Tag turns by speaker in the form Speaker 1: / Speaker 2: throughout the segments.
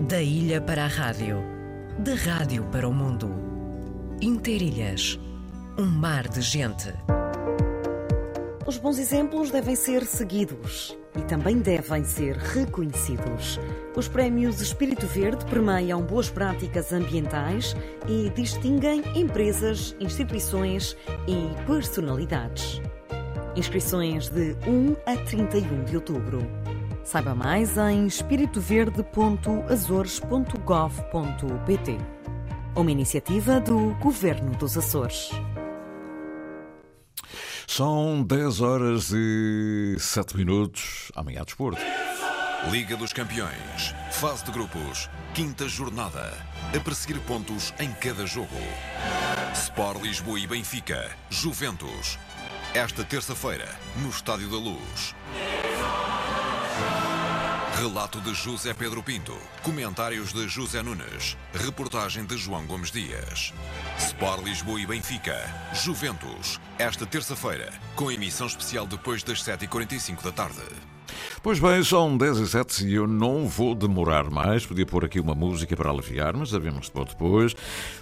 Speaker 1: Da ilha para a rádio, da rádio para o mundo. Interilhas, um mar de gente.
Speaker 2: Os bons exemplos devem ser seguidos e também devem ser reconhecidos. Os prémios Espírito Verde premiam boas práticas ambientais e distinguem empresas, instituições e personalidades. Inscrições de 1 a 31 de outubro. Saiba mais em espiritoverde.azores.gov.pt. Uma iniciativa do Governo dos Açores.
Speaker 3: São 10 horas e 7 minutos. Amanhã a desporto.
Speaker 4: Liga dos Campeões, fase de grupos, quinta jornada. A perseguir pontos em cada jogo. Sport Lisboa e Benfica, Juventus. Esta terça-feira, no Estádio da Luz. Relato de José Pedro Pinto. Comentários de José Nunes. Reportagem de João Gomes Dias. Sport Lisboa e Benfica. Juventus. Esta terça-feira, com emissão especial depois das 7h45 da tarde.
Speaker 3: Pois bem, são 10 e 7 e eu não vou demorar mais. Podia pôr aqui uma música para aliviar, mas sabemos depois.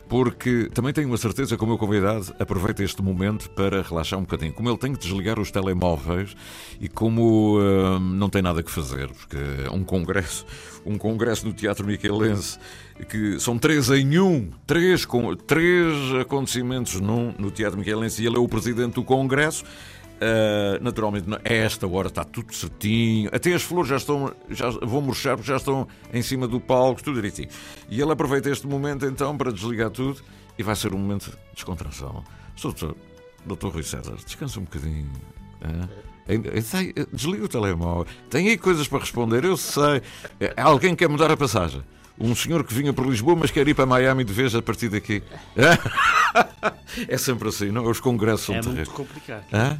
Speaker 3: Porque também tenho a certeza que o meu convidado aproveita este momento para relaxar um bocadinho. Como ele tem que desligar os telemóveis e como uh, não tem nada que fazer, porque é um congresso, um congresso no Teatro Miquelense que são três em um, três, com, três acontecimentos num, no Teatro Miquelense e ele é o presidente do congresso. Uh, naturalmente, a esta hora está tudo certinho. Até as flores já estão, já vão murchar porque já estão em cima do palco, tudo direitinho. E ele aproveita este momento então para desligar tudo e vai ser um momento de descontração. Doutor, doutor Rui César, descansa um bocadinho. Uh, desliga o telemóvel. Tem aí coisas para responder, eu sei. Alguém quer mudar a passagem? Um senhor que vinha por Lisboa, mas quer ir para Miami de vez a partir daqui. É sempre assim, não? Os congressos são
Speaker 5: é muito complicado.
Speaker 3: É?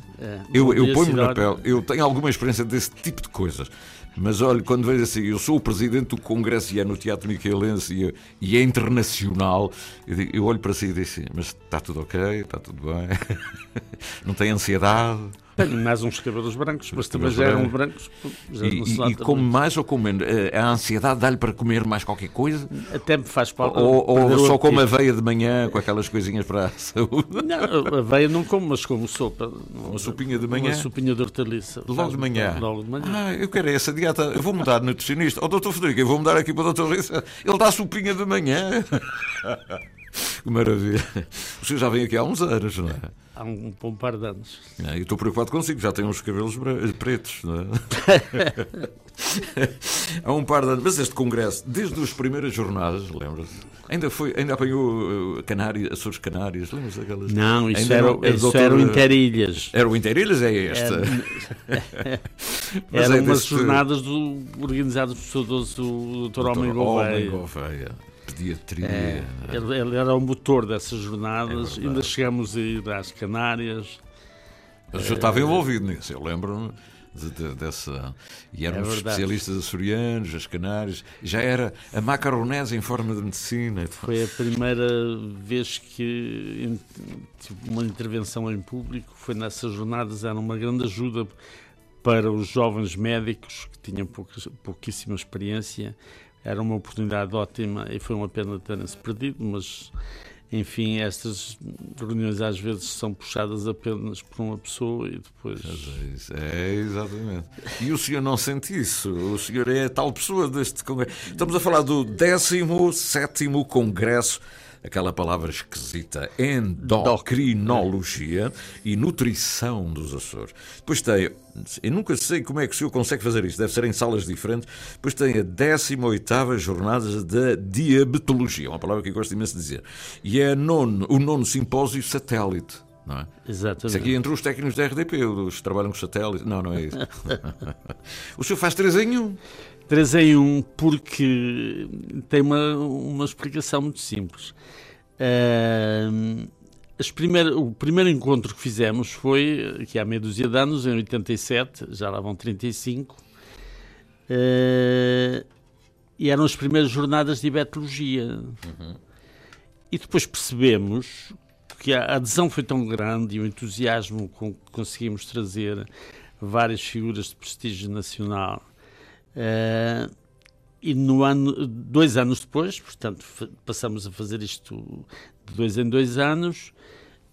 Speaker 3: eu eu ponho-me na pele, eu tenho alguma experiência desse tipo de coisas. Mas olha, quando vejo assim, eu sou o presidente do Congresso e é no Teatro Miquelense e, e é internacional, eu, digo, eu olho para si e digo assim, mas está tudo ok, está tudo bem, não tem ansiedade.
Speaker 5: Tenho mais uns cabelos brancos, mas também já eram brancos. Já
Speaker 3: e, e, e come mais ou come menos? A ansiedade dá-lhe para comer mais qualquer coisa?
Speaker 5: Até me faz falta.
Speaker 3: Ou, ou só come aveia de manhã com aquelas coisinhas para a saúde?
Speaker 5: Não, aveia não como, mas como sopa.
Speaker 3: Uma sopinha de manhã?
Speaker 5: Uma sopinha de hortaliça.
Speaker 3: Logo de manhã?
Speaker 5: Logo de manhã.
Speaker 3: Ah, eu quero essa dieta. Eu vou mudar de nutricionista. Ó, oh, doutor Federico, eu vou mudar aqui para o doutor. Ele dá sopinha de manhã. Que maravilha. O senhor já vem aqui há uns anos, não é?
Speaker 5: Há um bom par de anos.
Speaker 3: É, e estou preocupado consigo, já tem uns cabelos pretos, não é? há um par de anos. Mas este congresso, desde as primeiras jornadas, lembra-se? Ainda, foi, ainda apanhou uh, Canárias, Açores Canárias, lembra-se daquelas?
Speaker 5: Não, isso, ainda era, não, isso doutor, era o Interilhas.
Speaker 3: Era o Interilhas, é este.
Speaker 5: Era, eram é umas jornadas do, organizadas pelo saudoso Dr. Homem
Speaker 3: Gouveia pediatria. É,
Speaker 5: ele, ele, era o motor dessas jornadas, é ainda chegamos a ir às Canárias.
Speaker 3: Eu já estava envolvido nisso, eu lembro-me de, de, dessa. E éramos é especialistas açorianos, as Canárias, já era a macaronese em forma de medicina.
Speaker 5: Foi a primeira vez que tive uma intervenção em público, foi nessas jornadas, era uma grande ajuda para os jovens médicos que tinham pouquíssima experiência era uma oportunidade ótima e foi uma pena terem-se perdido, mas enfim, estas reuniões às vezes são puxadas apenas por uma pessoa e depois.
Speaker 3: É, exatamente. E o senhor não sente isso? O senhor é a tal pessoa deste congresso. Estamos a falar do 17 Congresso aquela palavra esquisita, endocrinologia e nutrição dos Açores. Depois tem, eu nunca sei como é que o senhor consegue fazer isto, deve ser em salas diferentes. Depois tem a 18 Jornada da Diabetologia, uma palavra que eu gosto imenso de dizer. E é nono, o nono simpósio satélite. Não é?
Speaker 5: Exatamente.
Speaker 3: Isso aqui entre os técnicos da RDP, os que trabalham com satélites. Não, não é isso. o senhor faz três em um.
Speaker 5: 3 em 1 porque tem uma, uma explicação muito simples. Uh, primeir, o primeiro encontro que fizemos foi aqui há meia dúzia de anos, em 87, já lá vão 35, uh, e eram as primeiras jornadas de diabetologia. Uhum. E depois percebemos que a adesão foi tão grande e o entusiasmo com que conseguimos trazer várias figuras de prestígio nacional uh, e no ano, dois anos depois, portanto, passamos a fazer isto de dois em dois anos,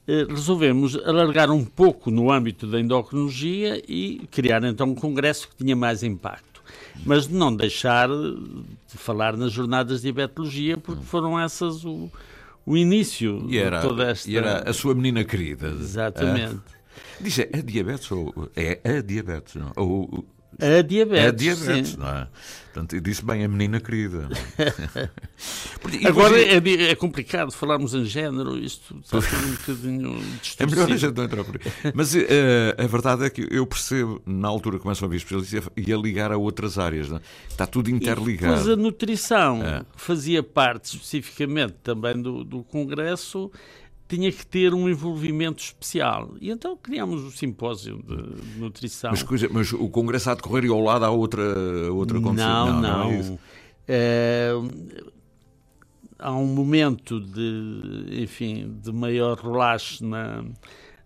Speaker 5: eh, resolvemos alargar um pouco no âmbito da endocrinologia e criar então um congresso que tinha mais impacto. Mas não deixar de falar nas jornadas de diabetologia, porque foram essas o, o início
Speaker 3: e era,
Speaker 5: de toda esta...
Speaker 3: E era a sua menina querida.
Speaker 5: Exatamente.
Speaker 3: É? Diz, é diabetes ou é a diabetes? Não? Ou,
Speaker 5: a diabetes.
Speaker 3: A diabetes, sim. não é? Portanto, eu disse bem a menina querida.
Speaker 5: Agora é, é, complicado falarmos em género, isto está um bocadinho.
Speaker 3: É melhor a gente não entrar por aí. Mas uh, a verdade é que eu percebo, na altura que começo a ouvir especialista, e a ligar a outras áreas. É? Está tudo interligado.
Speaker 5: Mas a nutrição é. fazia parte especificamente também do, do Congresso tinha que ter um envolvimento especial. E então criámos o simpósio de nutrição.
Speaker 3: Mas, coisa, mas o congresso há de correr e ao lado há outra, outra
Speaker 5: Não, não. não. não é há um momento de, enfim, de maior relaxo na,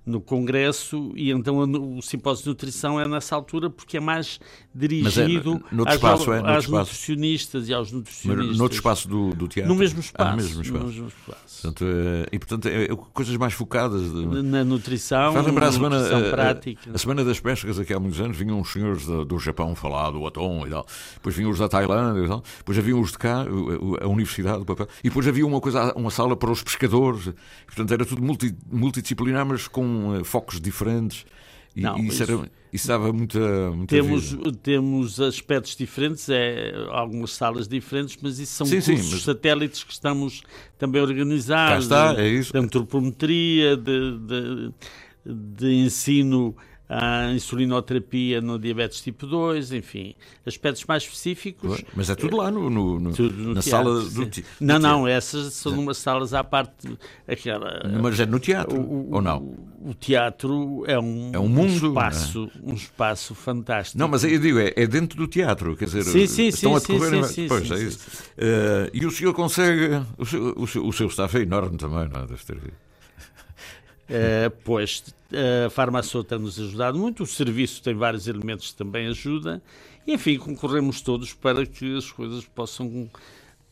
Speaker 5: no Congresso e então o simpósio de nutrição é nessa altura porque é mais dirigido
Speaker 3: é, às, espaço, é,
Speaker 5: às nutricionistas e aos nutricionistas.
Speaker 3: Mas noutro espaço do, do teatro?
Speaker 5: No mesmo espaço.
Speaker 3: Ah, mesmo espaço.
Speaker 5: No mesmo espaço.
Speaker 3: Portanto, é, e portanto, é, é, coisas mais focadas. De...
Speaker 5: Na nutrição,
Speaker 3: Faz lembrar
Speaker 5: a semana, a, prática.
Speaker 3: A, a, Semana das Pescas, aqui há muitos anos, vinham os senhores do, do Japão falar do atom e tal. Depois vinham os da Tailândia e tal. Depois havia os de cá, a, a Universidade do Papel. E depois havia uma, coisa, uma sala para os pescadores. Portanto, era tudo multi, multidisciplinar, mas com uh, focos diferentes. E, não, isso, era, isso dava muita, muita
Speaker 5: temos,
Speaker 3: vida.
Speaker 5: temos aspectos diferentes, é, algumas salas diferentes, mas isso são sim, cursos sim, mas... satélites que estamos também a organizar.
Speaker 3: Cá está, é isso.
Speaker 5: De antropometria, de, de, de ensino a insulinoterapia no diabetes tipo 2, enfim, aspectos mais específicos.
Speaker 3: Mas é tudo lá no, no, no, no na teatro, sala do,
Speaker 5: do Não, não, essas são umas salas à parte. Aquela,
Speaker 3: Mas é no teatro, o, ou não?
Speaker 5: O, teatro é um,
Speaker 3: é um mundo,
Speaker 5: um espaço, é? um espaço fantástico.
Speaker 3: Não, mas eu digo, é, é dentro do teatro, quer dizer,
Speaker 5: sim, sim,
Speaker 3: estão
Speaker 5: sim,
Speaker 3: a decorrer.
Speaker 5: Sim,
Speaker 3: pois, é isso. Uh, e o senhor consegue. O seu, o seu, o seu staff é enorme também, não é? Deve ter.
Speaker 5: Uh, pois a farmacêutica tem-nos ajudado muito, o serviço tem vários elementos que também ajuda, e enfim, concorremos todos para que as coisas possam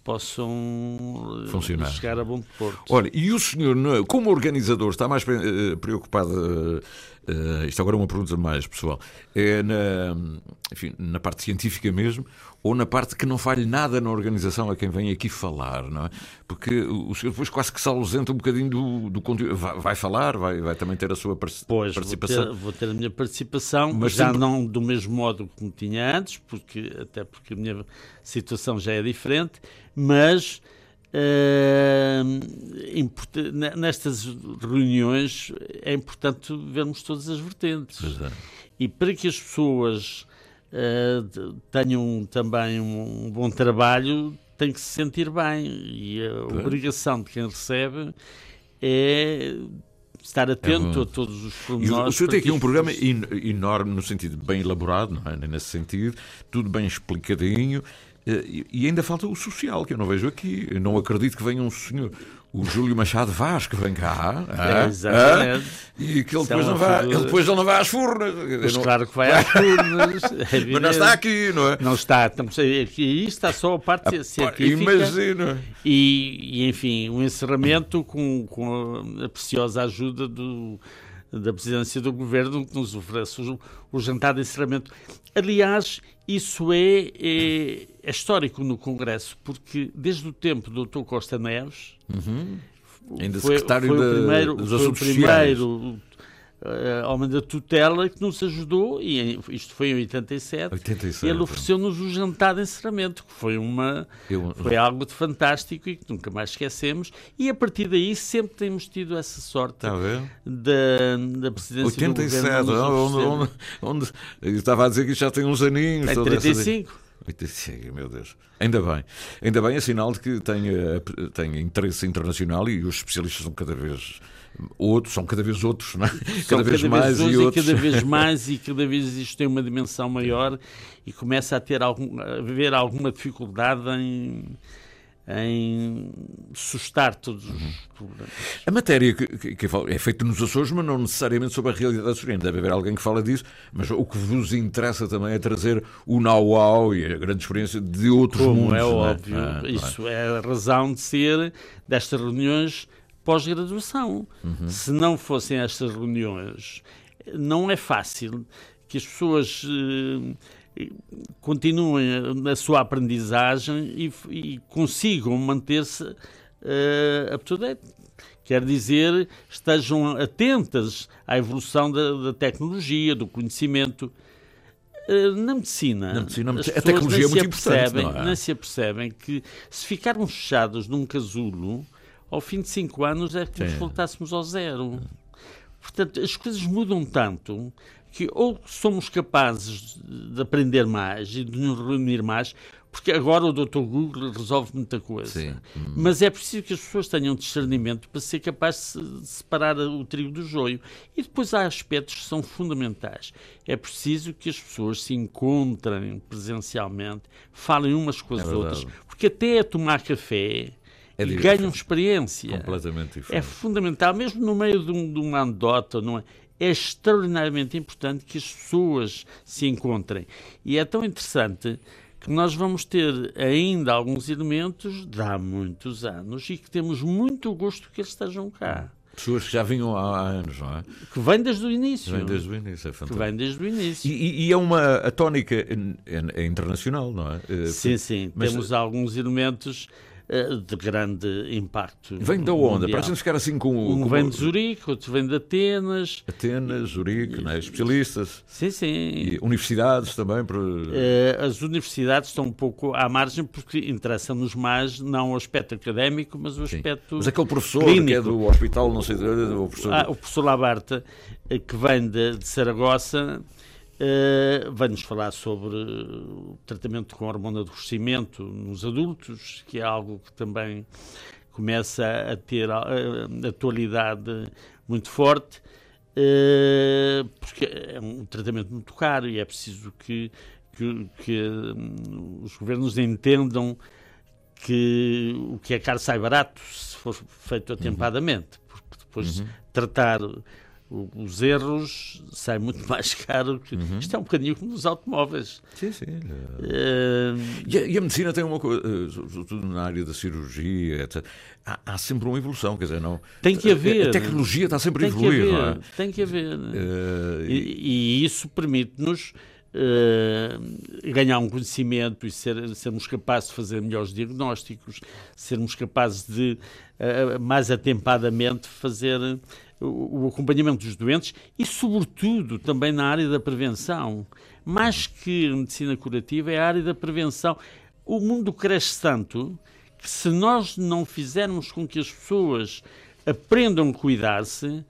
Speaker 5: possam
Speaker 3: Funcionar.
Speaker 5: chegar a bom porto.
Speaker 3: Olha, e o senhor, como organizador, está mais eh, preocupado Uh, isto agora é uma pergunta mais pessoal. É na, enfim, na parte científica mesmo ou na parte que não falhe nada na organização a quem vem aqui falar, não é? Porque o senhor depois quase que se ausenta um bocadinho do, do conteúdo. Vai, vai, falar, vai, vai também ter a sua pois, participação.
Speaker 5: Vou ter, vou ter a minha participação, mas já sempre... não do mesmo modo como tinha antes, porque, até porque a minha situação já é diferente, mas Uh, nestas reuniões é importante vermos todas as vertentes.
Speaker 3: É.
Speaker 5: E para que as pessoas uh, tenham também um, bom trabalho, tem que se sentir bem. E a obrigação de quem recebe é estar atento é a todos os pormenores.
Speaker 3: O senhor tem aqui um programa enorme, no sentido bem elaborado, não é? nesse sentido, tudo bem explicadinho. Eh, e ainda falta o social, que eu não vejo aqui. Eu não acredito que venha um senhor, o Júlio Machado Vaz, que vem cá.
Speaker 5: É, exatamente.
Speaker 3: e que ele depois, não vai, ele depois ele não vai às furnas.
Speaker 5: Mas não... claro que vai às furnas.
Speaker 3: É Mas não está aqui, não é?
Speaker 5: Não está. Estamos aqui está só a parte a, científica.
Speaker 3: Imagina.
Speaker 5: E, e, enfim, um encerramento com, com a preciosa ajuda do da presidência do governo que nos oferece o, o jantar de encerramento. Aliás, isso é, é, é, histórico no Congresso, porque desde o tempo do Dr. Costa Neves,
Speaker 3: uhum. ainda foi, secretário
Speaker 5: foi
Speaker 3: o
Speaker 5: primeiro,
Speaker 3: dos
Speaker 5: o primeiro uh, homem da tutela que nos ajudou, e isto foi em 87,
Speaker 3: 87
Speaker 5: ele ofereceu-nos o jantar de encerramento, que foi, uma, Eu... foi algo de fantástico e que nunca mais esquecemos, e a partir daí sempre temos tido essa sorte
Speaker 3: da,
Speaker 5: da presidência 87, do governo.
Speaker 3: Onde, onde, onde, eu estava a dizer que já tem uns aninhos.
Speaker 5: Tem 35.
Speaker 3: 85, meu Deus. Ainda bem. Ainda bem é sinal de que tem, eh, tem interesse internacional e os especialistas são cada vez outros, são cada vez outros, não é?
Speaker 5: cada, vez cada mais vez e outros. cada vez mais e cada vez isto tem uma dimensão maior e começa a ter algum, a haver alguma dificuldade em em sustar todos os problemas.
Speaker 3: A matéria que, que, que é feita nos Açores, mas não necessariamente sobre a realidade açoriana. Deve haver alguém que fala disso, mas o que vos interessa também é trazer o know-how e a grande experiência de outros
Speaker 5: Como
Speaker 3: mundos.
Speaker 5: é óbvio,
Speaker 3: Ah,
Speaker 5: isso é a razão de ser destas reuniões pós-graduação.
Speaker 3: Uhum.
Speaker 5: Se não fossem estas reuniões, não é fácil que as pessoas eh, continuem a sua aprendizagem e, e consigam manter-se uh, up to date. Quer dizer, estejam atentas à evolução da, da tecnologia, do conhecimento. Uh, na medicina,
Speaker 3: Na medicina, a tecnologia é muito
Speaker 5: se
Speaker 3: importante,
Speaker 5: apercebem,
Speaker 3: não é?
Speaker 5: nem se apercebem que se ficarmos fechados num casulo, ao fim de cinco anos é
Speaker 3: Sim.
Speaker 5: se voltássemos ao zero. Portanto, as coisas mudam tanto que ou somos capazes de aprender mais e de nos reunir mais, porque agora o Dr. Google resolve muita coisa.
Speaker 3: Sim.
Speaker 5: Mas é preciso que as pessoas tenham discernimento para ser capaz de separar o trigo do joio. E depois há aspectos que são fundamentais. É preciso que as pessoas se encontrem presencialmente, falem umas com as
Speaker 3: É
Speaker 5: outras, porque até a tomar café
Speaker 3: É
Speaker 5: e ganham experiência.
Speaker 3: Completamente
Speaker 5: É
Speaker 3: diferente.
Speaker 5: fundamental, mesmo no meio de, um, de uma anedota, não é? É extraordinariamente importante que as pessoas se encontrem. E é tão interessante que nós vamos ter ainda alguns elementos de há muitos anos e que temos muito gosto que eles estejam cá.
Speaker 3: Pessoas que já vinham há, anos, não é?
Speaker 5: Que vem desde o início.
Speaker 3: Vem desde o início, é
Speaker 5: Que
Speaker 3: fantástico.
Speaker 5: vem desde o início.
Speaker 3: E, e- é uma a tónica é, é internacional, não é? Eh,
Speaker 5: sim, sim.
Speaker 3: mas-
Speaker 5: Temos alguns elementos de grande impacto.
Speaker 3: Vem da onda,
Speaker 5: mundial.
Speaker 3: parece-nos ficar assim com
Speaker 5: Um
Speaker 3: com-
Speaker 5: vem de Zurique, outro vem de Atenas.
Speaker 3: Atenas, Zurique, não é? especialistas,
Speaker 5: Sim, sim.
Speaker 3: e universidades também. Para...
Speaker 5: Eh, as universidades estão um pouco à margem porque interessa-nos mais não o aspecto académico, mas o
Speaker 3: Sim.
Speaker 5: aspecto
Speaker 3: Mas aquele professor que é
Speaker 5: clínico.
Speaker 3: do hospital, não sei, o professor.
Speaker 5: Ah, o professor Labarta, eh, que vem de, de Saragossa, eh, vai-nos falar sobre o tratamento com hormona do crescimento nos adultos, que é algo que também começa a ter atualidade muito forte, eh, porque é um tratamento muito caro e é preciso que, que, que, hum, os governos entendam que o que é caro sai barato se for feito atempadamente, porque depois tratar o- os erros sai muito mais caro. Que... Isto é um bocadinho como nos automóveis.
Speaker 3: Sim, sim.
Speaker 5: Eh,
Speaker 3: E a, e a medicina tem uma coisa, eh, sobretudo na área da cirurgia, etc. Há, há sempre uma evolução, quer dizer, não.
Speaker 5: Tem que haver.
Speaker 3: A, tecnologia está sempre a evoluir, não é?
Speaker 5: haver, tem que haver.
Speaker 3: Eh, e-
Speaker 5: E, isso permite-nos eh, ganhar um conhecimento e ser- sermos capazes de fazer melhores diagnósticos, sermos capazes de, eh, mais atempadamente, fazer o, acompanhamento dos doentes e, sobretudo, também na área da prevenção. Mais que medicina curativa, é a área da prevenção. O mundo cresce tanto que, se nós não fizermos com que as pessoas aprendam a cuidar-se,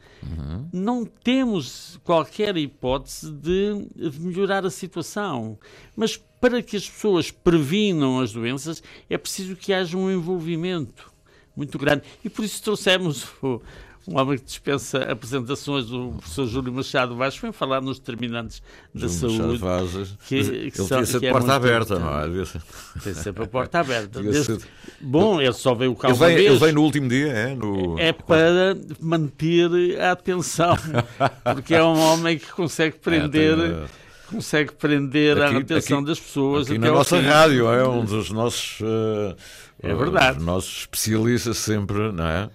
Speaker 5: não temos qualquer hipótese de, de melhorar a situação. Mas para que as pessoas previnam as doenças, é preciso que haja um envolvimento muito grande. E por isso trouxemos o, um homem que dispensa apresentações do professor Júlio Machado Vaz, vem falar nos determinantes da
Speaker 3: Júlio
Speaker 5: saúde.
Speaker 3: Vazes,
Speaker 5: que-
Speaker 3: ele
Speaker 5: que são-
Speaker 3: devia ser
Speaker 5: que
Speaker 3: de
Speaker 5: é
Speaker 3: porta aberta, não é? Devia ser-
Speaker 5: Tem sempre a porta aberta.
Speaker 3: Devia
Speaker 5: Desde- Bom, ele só veio cá
Speaker 3: Ele
Speaker 5: uma
Speaker 3: vem,
Speaker 5: vez.
Speaker 3: ele vem no último dia, é? No...
Speaker 5: É para manter a atenção, porque é um homem que consegue prender,
Speaker 3: É, tem, eh,
Speaker 5: consegue prender
Speaker 3: aqui-
Speaker 5: a atenção
Speaker 3: aqui-
Speaker 5: das pessoas.
Speaker 3: Aqui na nossa rádio, é um dos nossos. eh,
Speaker 5: É verdade.
Speaker 3: Os nossos especialistas sempre, não é?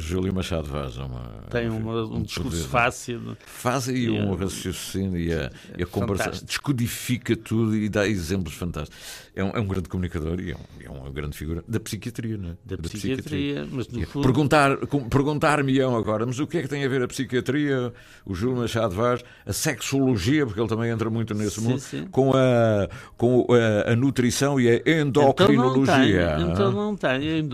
Speaker 3: Júlio Machado Vaz. Uma,
Speaker 5: Tem uma- um discurso
Speaker 3: poder.
Speaker 5: fácil.
Speaker 3: Faz aí um
Speaker 5: É.
Speaker 3: raciocínio e a, e a conversa descodifica tudo e dá exemplos fantásticos. É um, é um grande comunicador e é, um- é uma grande figura da psiquiatria, não é?
Speaker 5: Da psiquiatria, mas no fundo.
Speaker 3: Perguntar, perguntar-me-ão agora, mas o que é que tem a ver a psiquiatria, o Júlio Machado Vaz, a sexologia, porque ele também entra muito nesse
Speaker 5: Sim,
Speaker 3: mundo,
Speaker 5: sim.
Speaker 3: com, a, com a, a nutrição e a
Speaker 5: Então não tem,
Speaker 3: endocrinologia.
Speaker 5: então não tem.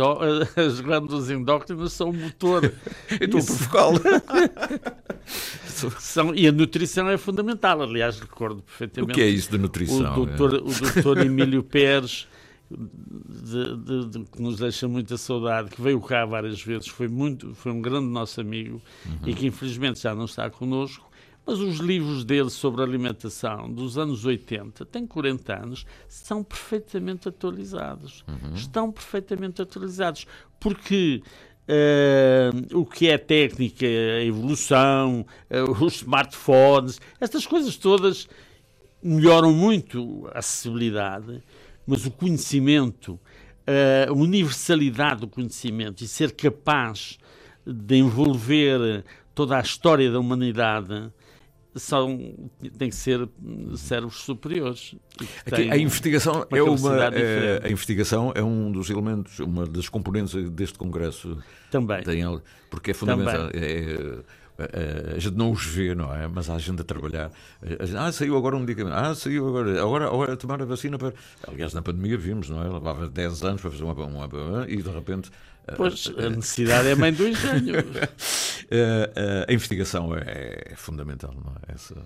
Speaker 5: As glândulas endócrinas são o motor.
Speaker 3: Estou a
Speaker 5: Isso- são, e a nutrição é fundamental. Aliás, recordo
Speaker 3: O
Speaker 5: perfeitamente.
Speaker 3: que é isso de nutrição?
Speaker 5: O doutor, o doutor Emílio Pérez, de- de- de- que nos deixa muita saudade, que veio cá várias vezes, foi, muito, foi um grande nosso amigo
Speaker 3: Uhum.
Speaker 5: e que infelizmente já não está connosco, Mas os livros dele sobre alimentação dos anos 80, tem 40 anos, são perfeitamente atualizados. Uhum. Estão perfeitamente atualizados. Porque uh, o que é técnica, a evolução, uh, os smartphones, estas coisas todas melhoram muito a acessibilidade, mas o conhecimento, uh, a universalidade do conhecimento e ser capaz de envolver toda a história da humanidade são, têm que ser cérebros superiores.
Speaker 3: Aqui, a investigação uma é uma é, a investigação é um dos elementos, uma das componentes deste congresso.
Speaker 5: Também.
Speaker 3: Tem, porque é fundamental. É, a gente não os vê, não é? Mas há gente a trabalhar. ah, saiu agora um medicamento. Ah, saiu agora. Agora, agora tomar a vacina para. Aliás, na pandemia vimos, não é? Levava 10 anos para fazer uma. uma, uma e de repente.
Speaker 5: Pois, a necessidade é mãe do engenho.
Speaker 3: a investigação é, é, fundamental, não é? Essa...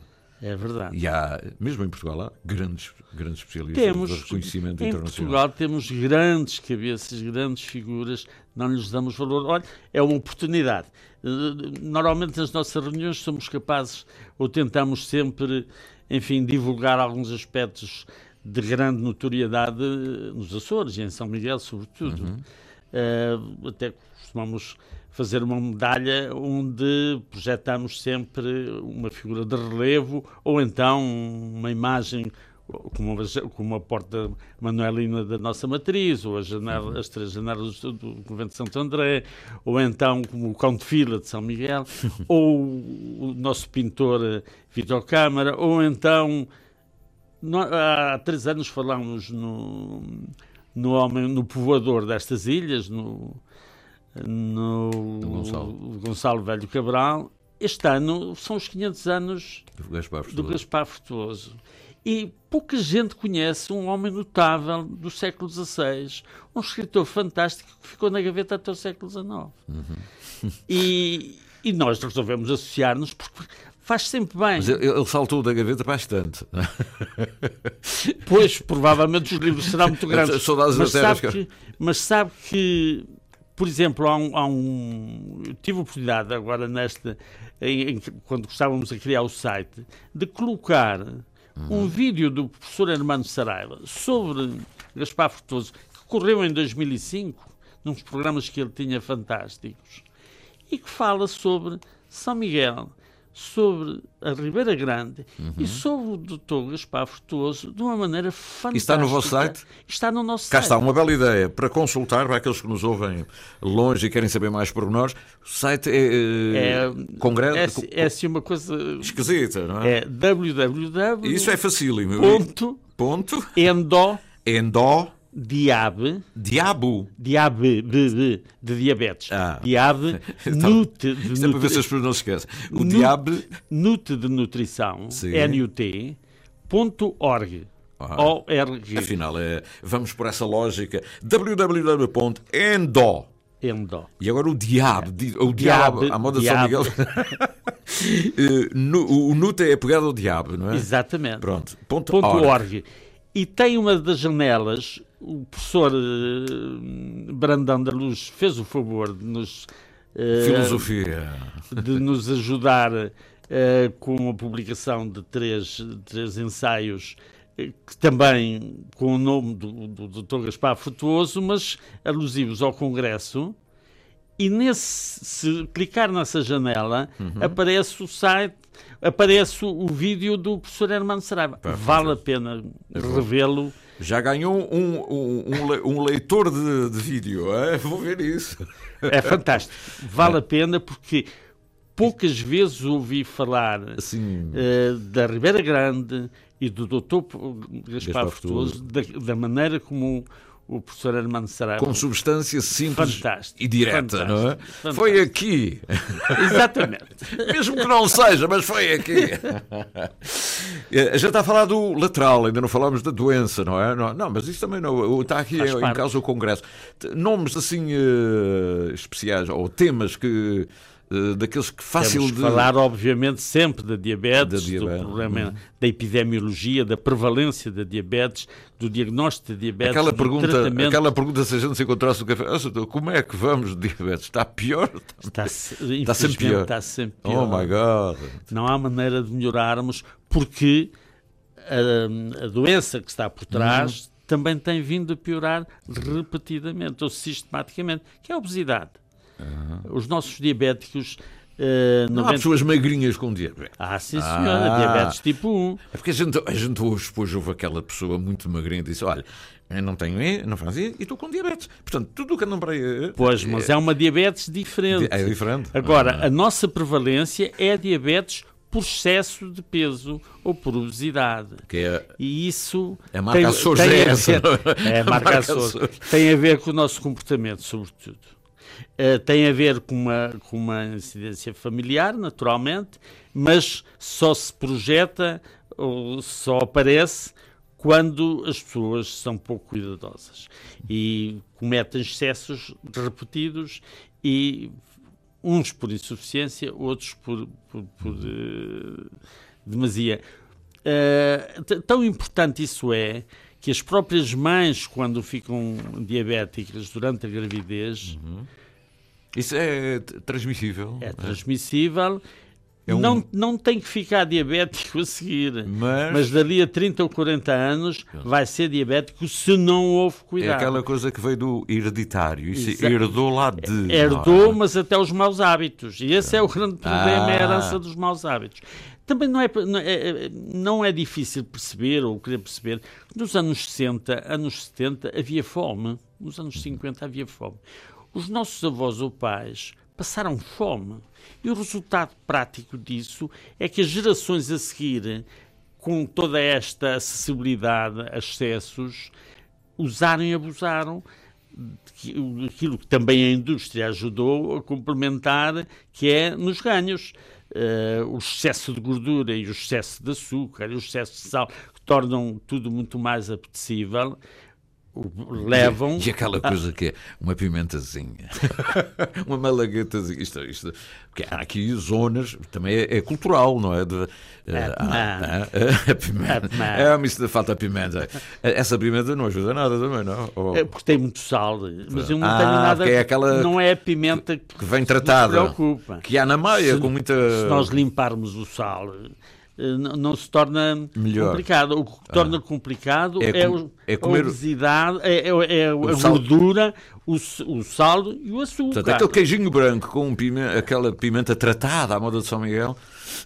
Speaker 5: É verdade.
Speaker 3: E há, mesmo em Portugal, há grandes, grandes especialistas
Speaker 5: temos,
Speaker 3: de reconhecimento
Speaker 5: em
Speaker 3: internacional.
Speaker 5: Em Portugal temos grandes cabeças, grandes figuras, não lhes damos valor. Olha, é uma oportunidade. Eh, normalmente nas nossas reuniões somos capazes, ou tentamos sempre, enfim, divulgar alguns aspectos de grande notoriedade nos Açores e em São Miguel, sobretudo. Uhum. Uh, até costumamos fazer uma medalha onde projetamos sempre uma figura de relevo ou então uma imagem como uma, como a porta manuelina da nossa matriz, ou janela, as três janelas do, do Convento de Santo André, ou então como o Cão de Fila de São Miguel, ou o nosso pintor Vitor Câmara, ou então há três anos falámos no, no homem, no povoador destas ilhas, no, no
Speaker 3: Gonçalo.
Speaker 5: Gonçalo Velho Cabral. Este ano são os 500 anos
Speaker 3: do Gaspar
Speaker 5: Do Gaspar Frutuoso. E pouca gente conhece um homem notável do século XVI, um escritor fantástico que ficou na gaveta até o século XIX. Uhum. E, e nós resolvemos associar-nos porque faz sempre bem.
Speaker 3: Mas ele, saltou da gaveta bastante.
Speaker 5: Pois, provavelmente os livros serão muito grandes. Mas sabe, que, mas sabe que, por exemplo, há um, há um tive a oportunidade agora nesta, em, em, quando estávamos a criar o site, de colocar uhum. um vídeo do professor Hermano Saraiva sobre Gaspar Frutoso, que correu em 2005, num dos programas que ele tinha fantásticos, e que fala sobre São Miguel, sobre a Ribeira Grande uhum. e sobre o Dr. Gaspar Frutuoso de uma maneira fantástica. E
Speaker 3: está no vosso site?
Speaker 5: Está no nosso
Speaker 3: Cá
Speaker 5: site.
Speaker 3: está, uma bela ideia para consultar, para aqueles que nos ouvem longe e querem saber mais por nós. O site é, é congresso.
Speaker 5: É, é assim uma coisa
Speaker 3: esquisita, não é?
Speaker 5: É www.
Speaker 3: Isso é facílimo.
Speaker 5: Ponto.
Speaker 3: Ponto.
Speaker 5: Endo.
Speaker 3: Endo.
Speaker 5: Diabe.
Speaker 3: Diabo.
Speaker 5: Diabe de, de, de diabetes.
Speaker 3: Ah.
Speaker 5: Diabe.
Speaker 3: então,
Speaker 5: nute de
Speaker 3: Isto é para ver se as pessoas não se esquecem. O diabo.
Speaker 5: Nute de nutrição. N-U-T. Ponto org. Ah, O-R-G.
Speaker 3: Afinal, é, vamos por essa lógica. www.endo.
Speaker 5: Endo.
Speaker 3: E agora o diabo. É. O diabo. diabo a moda diabo. São Miguel. Eh, o nute é pegado ao diabo, não é?
Speaker 5: Exatamente.
Speaker 3: Pronto. Ponto,
Speaker 5: Ponto
Speaker 3: org.
Speaker 5: org. E tem uma das janelas, o professor uh, Brandão da Luz fez o favor de nos.
Speaker 3: Uh, Filosofia.
Speaker 5: De nos ajudar uh, com a publicação de três, três ensaios que também com o nome do, do Dr. Gaspar Frutuoso, mas alusivos ao Congresso. E nesse, se clicar nessa janela, uhum. aparece o site aparece o vídeo do professor Hermano Saraiva. vale a pena revê-lo.
Speaker 3: Já ganhou um, um, um leitor de, de vídeo, é? vou ver isso.
Speaker 5: É fantástico. Vale a pena porque poucas vezes ouvi falar uh, da Ribeira Grande e do Dr. Gaspar Frutuoso da, da maneira como o professor Armando Saraiva.
Speaker 3: Com substância simples
Speaker 5: fantástico,
Speaker 3: e direta,
Speaker 5: fantástico,
Speaker 3: não é? Fantástico. Foi aqui.
Speaker 5: Exatamente.
Speaker 3: Mesmo que não seja, mas foi aqui. a gente está a falar do lateral, ainda não falámos da doença, não é? Não, não mas isso também não. Está aqui Faz em parte. causa o Congresso. Nomes assim uh, especiais, ou temas que uh, daqueles que fácil
Speaker 5: Temos
Speaker 3: de.
Speaker 5: falar, obviamente, sempre da diabetes,
Speaker 3: Da diabetes,
Speaker 5: do problema
Speaker 3: uhum.
Speaker 5: da epidemiologia, da prevalência da diabetes, do diagnóstico de diabetes,
Speaker 3: Aquela pergunta,
Speaker 5: tratamento.
Speaker 3: aquela pergunta, se a gente se encontrasse no café, "Ah, como é que vamos de diabetes? Está pior?
Speaker 5: Está,
Speaker 3: Está sempre pior.
Speaker 5: Está sempre
Speaker 3: Oh
Speaker 5: pior.
Speaker 3: my God!
Speaker 5: Não há maneira de melhorarmos porque a, a doença que está por trás
Speaker 3: Uhum.
Speaker 5: também tem vindo a piorar repetidamente ou sistematicamente, que é a obesidade. Os nossos diabéticos. eh,
Speaker 3: Não há
Speaker 5: 90
Speaker 3: pessoas magrinhas com diabetes.
Speaker 5: Ah, sim, senhora,
Speaker 3: Ah.
Speaker 5: diabetes tipo 1.
Speaker 3: É porque a gente, a gente hoje, depois houve aquela pessoa muito magrinha e disse: Olha, eu não tenho, E, não fazia e estou com diabetes. Portanto, tudo o que andam para aí
Speaker 5: Pois, mas é uma diabetes diferente.
Speaker 3: é diferente.
Speaker 5: Agora,
Speaker 3: Ah.
Speaker 5: a nossa prevalência é diabetes por excesso de peso ou por obesidade.
Speaker 3: Que é,
Speaker 5: E isso
Speaker 3: A marca
Speaker 5: tem, tem
Speaker 3: é
Speaker 5: a ver-
Speaker 3: não é?
Speaker 5: É a
Speaker 3: A
Speaker 5: marca
Speaker 3: marca
Speaker 5: Açores.
Speaker 3: Açores.
Speaker 5: Tem a ver com o nosso comportamento, sobretudo. Eh, tem a ver com uma, com uma incidência familiar, naturalmente, mas só se projeta ou só aparece quando as pessoas são pouco cuidadosas e cometem excessos repetidos e uns por insuficiência, outros por, por, por, eh, demasia. T- tão importante isso é que as próprias mães, quando ficam diabéticas durante a gravidez,
Speaker 3: isso é t- transmissível.
Speaker 5: é transmissível.
Speaker 3: É um-
Speaker 5: não, não tem que ficar diabético a seguir.
Speaker 3: Mas-
Speaker 5: Mas dali a 30 ou 40 anos vai ser diabético se não houve
Speaker 3: É
Speaker 5: cuidado.
Speaker 3: aquela coisa que veio do hereditário. Isso
Speaker 5: Exa-
Speaker 3: herdou lá de.
Speaker 5: Herdou,
Speaker 3: é?
Speaker 5: mas até os maus hábitos. E esse é o grande problema, é a
Speaker 3: Ah.
Speaker 5: herança dos maus hábitos. Também não é, não é, não é difícil perceber ou querer perceber que nos anos 60, anos 70 havia fome. Nos anos 50 havia fome. Os nossos avós ou pais passaram fome. E o resultado prático disso é que as gerações a seguir, com toda esta acessibilidade a excessos, usaram e abusaram que- aquilo que também a indústria ajudou a complementar, que é nos ganhos. Eh, o excesso de gordura e o excesso de açúcar e o excesso de sal, que tornam tudo muito mais apetecível, levam...
Speaker 3: E aquela coisa que é uma pimentazinha, uma malaguetazinha. Isto, isto, porque há aqui zonas, também é, é cultural, não é? De, eh,
Speaker 5: Ah,
Speaker 3: ah, ah, a pimenta.
Speaker 5: Ah,
Speaker 3: É, mas falta pimenta. Essa pimenta não ajuda nada também, não? Ou-
Speaker 5: É porque tem muito sal, mas eu não
Speaker 3: Ah,
Speaker 5: tenho nada.
Speaker 3: porque é aquela
Speaker 5: não é a pimenta que,
Speaker 3: que vem tratada.
Speaker 5: preocupa.
Speaker 3: Que há na maia,
Speaker 5: Se-
Speaker 3: com muita.
Speaker 5: Se nós limparmos o sal, não se torna
Speaker 3: Melhor. Ah.
Speaker 5: complicado. O que torna complicado
Speaker 3: É
Speaker 5: é,
Speaker 3: com- é comer-
Speaker 5: a obesidade, é, é- é a
Speaker 3: sal.
Speaker 5: gordura, o, o sal e o açúcar.
Speaker 3: Portanto, aquele queijinho branco com pimenta, aquela pimenta tratada à moda de São Miguel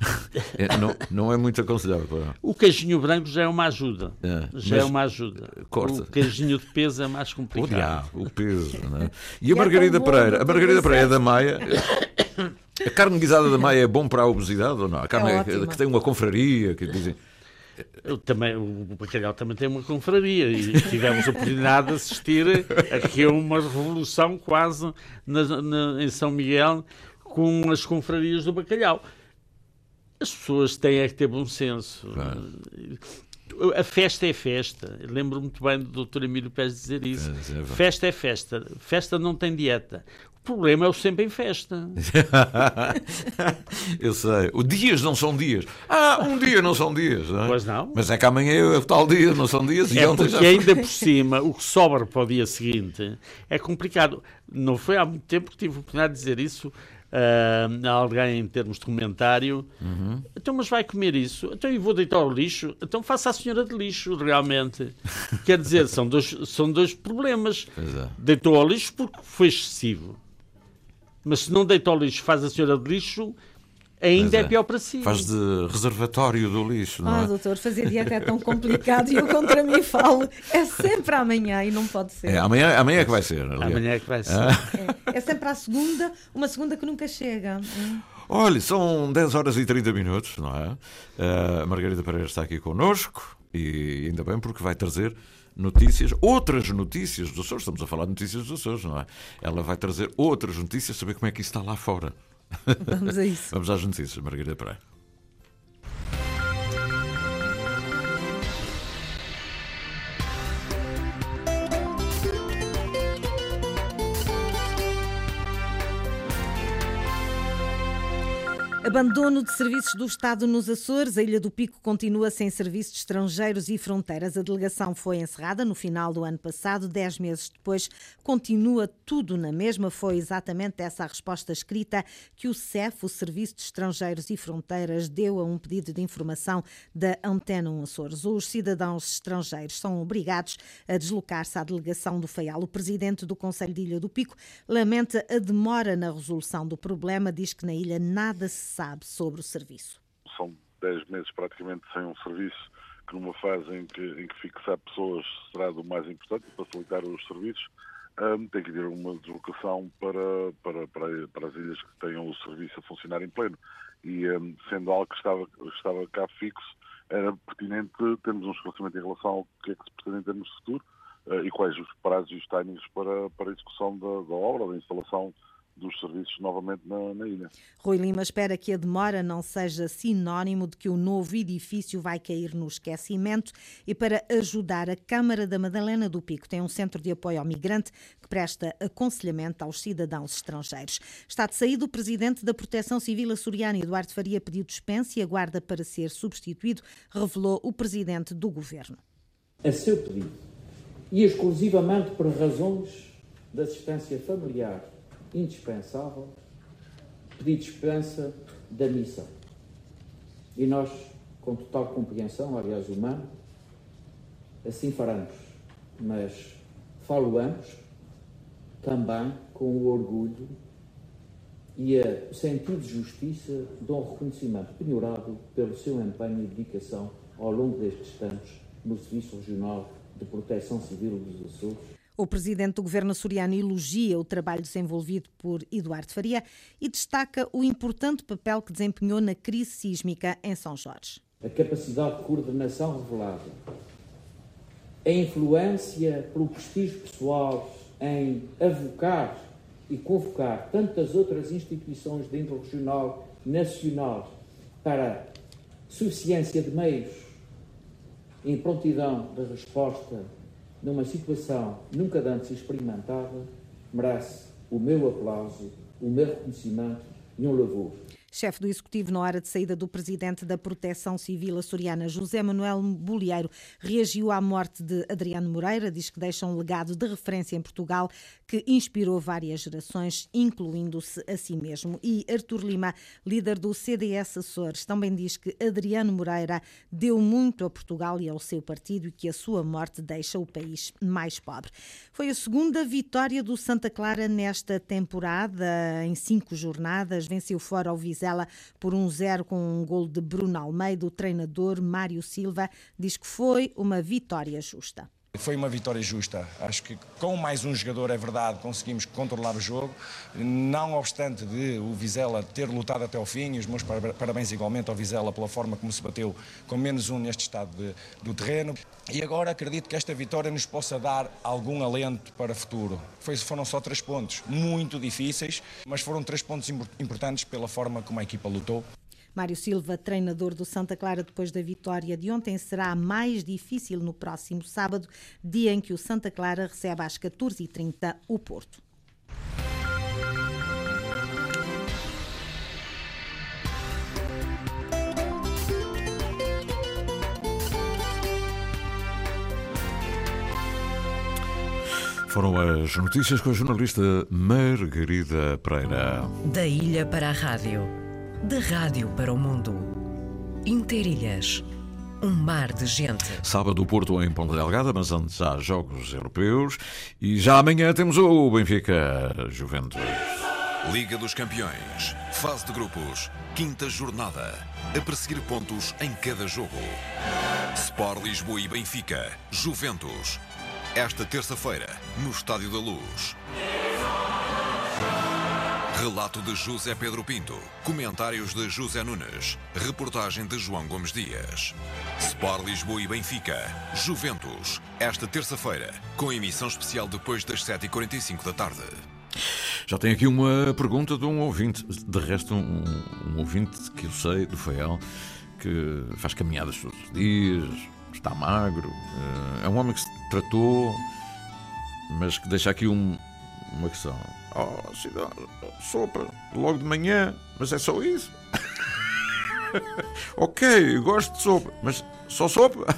Speaker 3: é, não, não é muito aconselhável.
Speaker 5: O queijinho branco já é uma ajuda.
Speaker 3: É,
Speaker 5: já é uma ajuda.
Speaker 3: corta.
Speaker 5: O queijinho de peso é mais complicado.
Speaker 3: diabo, o peso. Não é? E a
Speaker 2: é
Speaker 3: Margarida Pereira? A Margarida. Pereira da Maia. A carne guisada da Maia é bom para a obesidade ou não? A carne
Speaker 2: É
Speaker 3: que,
Speaker 2: ótima.
Speaker 3: que tem uma confraria, que dizem.
Speaker 5: Eu também, o Bacalhau também tem uma confraria e tivemos a oportunidade de assistir aqui a uma revolução quase na- na- em São Miguel com as confrarias do Bacalhau. As pessoas têm é que ter bom senso. A festa é festa. Eu Lembro muito bem do Dr. Emílio Pérez dizer isso.
Speaker 3: É, é.
Speaker 5: Festa é festa. Festa não tem dieta. O problema é o sempre em festa.
Speaker 3: Eu sei. O dias não são dias. Ah, um dia não são dias. Não é?
Speaker 5: Pois não.
Speaker 3: Mas é que amanhã é o tal dia, não são dias. E
Speaker 5: É
Speaker 3: ontem
Speaker 5: porque
Speaker 3: já.
Speaker 5: ainda por cima, o que sobra para o dia seguinte é complicado. Não foi há muito tempo que tive a oportunidade de dizer isso ah, a alguém em termos de comentário.
Speaker 3: Uhum.
Speaker 5: Então, mas vai comer isso? Então eu vou deitar ao lixo? Então faça a senhora de lixo, realmente. Quer dizer, são dois, são dois problemas.
Speaker 3: É.
Speaker 5: Deitou ao lixo porque foi excessivo. Mas se não deita ao lixo, faz a senhora de lixo, ainda é.
Speaker 3: é.
Speaker 5: pior para si.
Speaker 3: Faz de reservatório do lixo, não
Speaker 2: Ah,
Speaker 3: é?
Speaker 2: doutor, fazer dieta é tão complicado e eu contra mim falo. É sempre amanhã e não pode ser.
Speaker 3: É, amanhã, amanhã é que vai ser. aliás.
Speaker 5: Amanhã é que vai ser.
Speaker 2: É, é sempre à segunda, uma segunda que nunca chega.
Speaker 3: Olha, são 10 horas e 30 minutos, não é? Eh, A Margarida Pereira está aqui connosco e ainda bem porque vai trazer notícias, outras notícias dos Açores. Estamos a falar de notícias dos Açores, não é? Ela vai trazer outras notícias, saber como é que isso está lá fora.
Speaker 2: Vamos a isso.
Speaker 3: Vamos às notícias, Margarida Pereira.
Speaker 2: Abandono de serviços do Estado nos Açores. A Ilha do Pico continua sem serviços estrangeiros e fronteiras. A delegação foi encerrada no final do ano passado. Dez meses depois, continua tudo na mesma. Foi exatamente essa a resposta escrita que o CEF, o Serviço de Estrangeiros e Fronteiras, deu a um pedido de informação da Antena 1 Açores. Os cidadãos estrangeiros são obrigados a deslocar-se à delegação do FEAL. O presidente do Conselho de Ilha do Pico lamenta a demora na resolução do problema. Diz que na ilha nada se sabe sobre o serviço?
Speaker 6: São 10 meses praticamente sem um serviço que numa fase em que, em que fixar pessoas será do mais importante facilitar os serviços, um, tem que haver uma deslocação para, para, para, para, as ilhas que tenham o serviço a funcionar em pleno. E um, sendo algo que estava, estava cá fixo, era pertinente termos um esclarecimento em relação ao que é que se pretende em termos de futuro uh, e quais os prazos e os timings para, para a execução da, da obra, da instalação dos serviços novamente na, na, ilha.
Speaker 2: Rui Lima espera que a demora não seja sinónimo de que o novo edifício vai cair no esquecimento e para ajudar a Câmara da Madalena do Pico tem um centro de apoio ao migrante que presta aconselhamento aos cidadãos estrangeiros. Está de saída o presidente da Proteção Civil açoriana, Eduardo Faria, pediu dispensa e aguarda para ser substituído, revelou o presidente do governo.
Speaker 7: A seu pedido e exclusivamente por razões de assistência familiar indispensável pedir dispensa da missão. E nós, com total compreensão, aliás, humana, assim faremos. Mas falo-amos também com o orgulho e o sentido de justiça de um reconhecimento penhorado pelo seu empenho e dedicação ao longo destes tempos no Serviço Regional de Proteção Civil dos Açores
Speaker 2: o presidente do governo açoriano elogia o trabalho desenvolvido por Eduardo Faria e destaca o importante papel que desempenhou na crise sísmica em São Jorge.
Speaker 7: A capacidade de coordenação revelada, a influência pelo prestígio pessoal em avocar e convocar tantas outras instituições de índole regional, nacional, para suficiência de meios em prontidão de resposta numa situação nunca antes experimentada, merece o meu aplauso, o meu reconhecimento e um louvor
Speaker 2: chefe do Executivo na hora de saída do presidente da Proteção Civil açoriana, José Manuel Bolieiro, reagiu à morte de Adriano Moreira, diz que deixa um legado de referência em Portugal que inspirou várias gerações, incluindo-se a si mesmo. E Artur Lima, líder do CDS Açores, também diz que Adriano Moreira deu muito a Portugal e ao seu partido e que a sua morte deixa o país mais pobre. Foi a segunda vitória do Santa Clara nesta temporada, em cinco jornadas, venceu fora ao Vizela Vizela por 1-0 um com um gol de Bruno Almeida. O treinador Mário Silva diz que foi uma vitória justa.
Speaker 8: Foi uma vitória justa. Acho que com mais um jogador, é verdade, conseguimos controlar o jogo. Não obstante de o Vizela ter lutado até ao fim, e os meus parabéns igualmente ao Vizela pela forma como se bateu com menos um neste estado de, do terreno. E agora acredito que esta vitória nos possa dar algum alento para o futuro. Foi, foram só três pontos, muito difíceis, mas foram três pontos importantes pela forma como a equipa lutou.
Speaker 2: Mário Silva, treinador do Santa Clara depois da vitória de ontem, será mais difícil no próximo sábado, dia em que o Santa Clara recebe às 14h30 o Porto.
Speaker 3: Foram as notícias com a jornalista Margarida Pereira.
Speaker 1: Da ilha para a rádio de rádio para o mundo. Interilhas. Um mar de gente.
Speaker 3: Sábado o Porto em Ponta Delgada, mas antes há Jogos Europeus. E já amanhã temos o Benfica Juventus.
Speaker 4: Liga dos Campeões. Fase de grupos. Quinta jornada. A perseguir pontos em cada jogo. Sport Lisboa e Benfica. Juventus. Esta terça-feira, no Estádio da Luz. Relato de José Pedro Pinto. Comentários de José Nunes. Reportagem de João Gomes Dias. Sport Lisboa e Benfica. Juventus. Esta terça-feira, com emissão especial depois das 7h45 da tarde.
Speaker 3: Já tem aqui uma pergunta de um ouvinte. De resto, um, um ouvinte que eu sei, do FEAL, que faz caminhadas todos os dias, está magro. Eh, é um homem que se tratou, mas que deixa aqui um, uma questão. Oh, cidade, sopa logo de manhã, mas é só isso. ok, gosto de sopa, mas só sopa?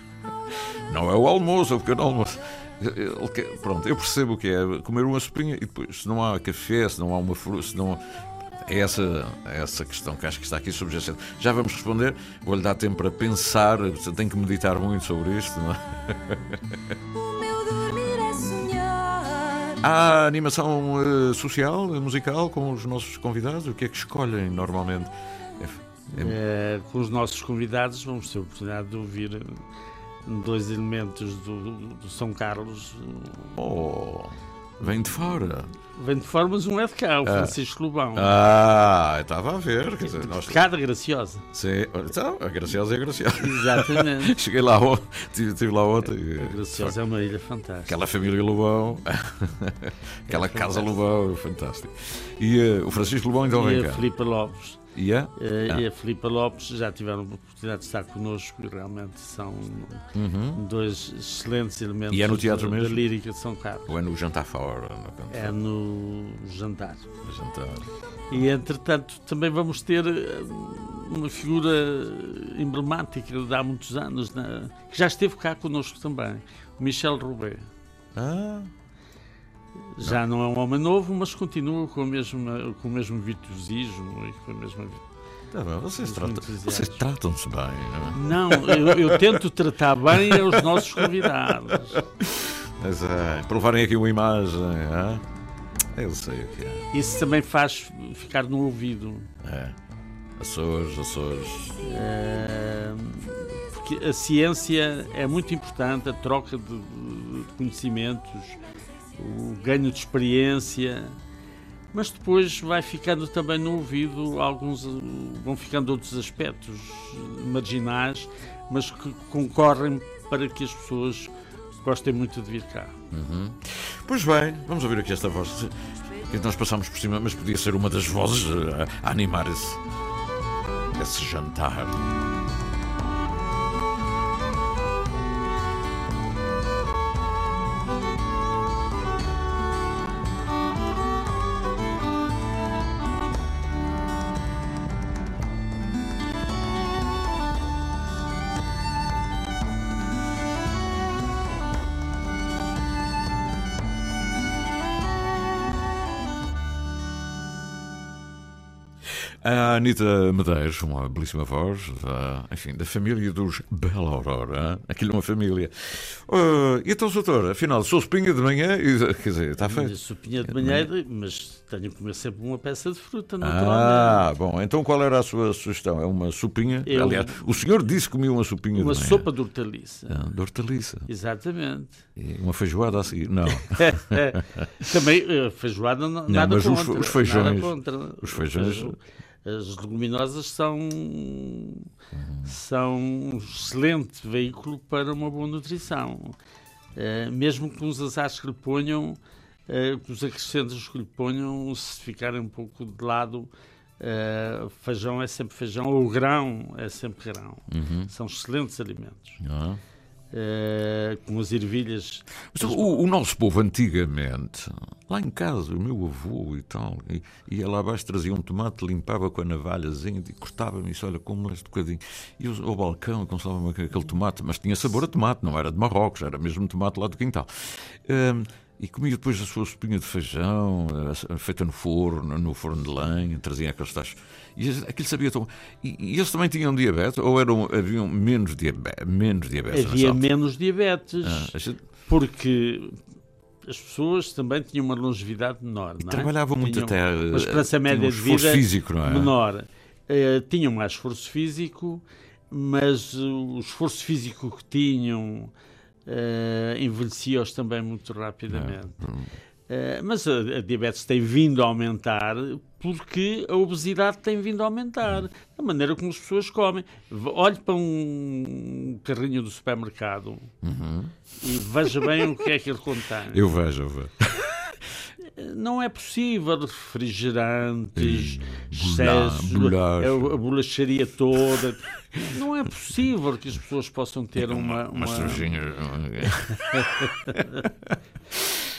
Speaker 3: Não é o almoço, é o pequeno almoço. Pronto, eu percebo o que é comer uma sopinha e depois, se não há café, se não há uma fruta, se não. É essa, é essa questão que acho que está aqui subjacente. Já vamos responder, vou-lhe dar tempo para pensar, tem que meditar muito sobre isto, não é? Há animação uh, social, musical com os nossos convidados? O que é que escolhem normalmente?
Speaker 5: É, é... com os nossos convidados vamos ter a oportunidade de ouvir dois elementos do, do São Carlos.
Speaker 3: Oh, vem de fora.
Speaker 5: Vem de fora, mas um é de cá, o ah. Francisco Lobão.
Speaker 3: Ah, estava a ver.
Speaker 5: Quer dizer, nós... Cada graciosa.
Speaker 3: Sim, então, a graciosa é graciosa.
Speaker 5: Exatamente.
Speaker 3: Cheguei lá, estive, estive lá ontem.
Speaker 5: A graciosa é uma ilha fantástica.
Speaker 3: Aquela família Lobão, aquela é casa Lobão, fantástico. E uh, o Francisco Lobão então
Speaker 5: e
Speaker 3: vem cá.
Speaker 5: E a Filipe Lopes.
Speaker 3: E a?
Speaker 5: Ah. E a Filipa Lopes já tiveram a oportunidade de estar connosco e realmente são uhum. dois excelentes elementos
Speaker 3: e é no teatro
Speaker 5: da,
Speaker 3: mesmo?
Speaker 5: da lírica de São Carlos.
Speaker 3: Ou é no jantar fora?
Speaker 5: É no jantar.
Speaker 3: No jantar.
Speaker 5: E entretanto também vamos ter eh, uma figura emblemática de há muitos anos, né, que já esteve cá connosco também, Michel Roubaix.
Speaker 3: Ah,
Speaker 5: já não é um homem novo, mas continua com, a mesma, com o mesmo virtuosismo e com a mesma.
Speaker 3: Tá bem, vocês, tratam, vocês tratam-se bem,
Speaker 5: não é? Não, eu, eu, tento tratar bem os nossos convidados.
Speaker 3: Mas é, provarem aqui uma imagem, é? eu sei o que é.
Speaker 5: Isso também faz ficar no ouvido.
Speaker 3: É. Açores, Açores.
Speaker 5: É, porque a ciência é muito importante, a troca de, de conhecimentos o ganho de experiência, mas depois vai ficando também no ouvido alguns vão ficando outros aspectos marginais, mas que concorrem para que as pessoas gostem muito de vir cá.
Speaker 3: Uhum. Pois bem, vamos ouvir aqui esta voz que nós passamos por cima, mas podia ser uma das vozes a animar esse, esse jantar. A Anitta Medeiros, uma belíssima voz, da, enfim, da família dos Bela Aurora, aquilo é uma família. Uh, e então, doutor, afinal, sou sopinha de manhã e, quer dizer, está feito.
Speaker 5: Sopinha de manhã, mas tenho que comer sempre uma peça de fruta,
Speaker 3: naturalmente. Ah, bom, então qual era a sua sugestão? É uma sopinha? Eu, Aliás, o senhor disse que comia uma sopinha
Speaker 5: uma
Speaker 3: de manhã.
Speaker 5: Uma sopa de hortaliça.
Speaker 3: Ah, de hortaliça.
Speaker 5: Exatamente.
Speaker 3: E uma feijoada a seguir? Não.
Speaker 5: Também, eh, feijoada, não, nada
Speaker 3: mas
Speaker 5: contra.
Speaker 3: Os, os feijões.
Speaker 5: Nada contra.
Speaker 3: Os feijões.
Speaker 5: As leguminosas são, uhum. são um excelente veículo para uma boa nutrição. Uh, mesmo com os azares que lhe ponham, uh, com os acrescentos que lhe ponham, se ficarem um pouco de lado, uh, feijão é sempre feijão, ou grão é sempre grão.
Speaker 3: Uhum.
Speaker 5: São excelentes alimentos.
Speaker 3: Uhum.
Speaker 5: Uh, com as ervilhas.
Speaker 3: O, o, nosso povo antigamente, lá em casa, o meu avô e tal, e, ia lá abaixo, trazia um tomate, limpava com a navalhazinha e cortava-me isso, olha, como este bocadinho. E ao balcão, consolava-me aquele tomate, mas tinha sabor a tomate, não era de Marrocos, era mesmo tomate lá do quintal. Uh, e comia depois a sua sopinha de feijão, eh, feita no forno, no forno de lenha, trazia aqueles tachos. E aquilo sabia tão. E, e eles também tinham diabetes? Ou eram, haviam menos, diabetes, menos diabetes?
Speaker 5: Havia menos diabetes. Ah, gente... Porque as pessoas também tinham uma longevidade menor. Não
Speaker 3: é? Trabalhavam muito até.
Speaker 5: Uma esperança média um de vida
Speaker 3: físico, não é?
Speaker 5: menor. Uh, tinham mais esforço físico, mas o esforço físico que tinham uh, envelhecia-os também muito rapidamente. Uh, mas a, a, diabetes tem vindo a aumentar porque a obesidade tem vindo a aumentar. Da maneira como as pessoas comem. Olhe para um carrinho do supermercado
Speaker 3: uhum.
Speaker 5: e veja bem o que é que ele contém.
Speaker 3: Eu vejo, eu vejo.
Speaker 5: Não é possível refrigerantes, excesso, a, a bolacharia toda. Não é possível que as pessoas possam ter uma. uma...
Speaker 3: uma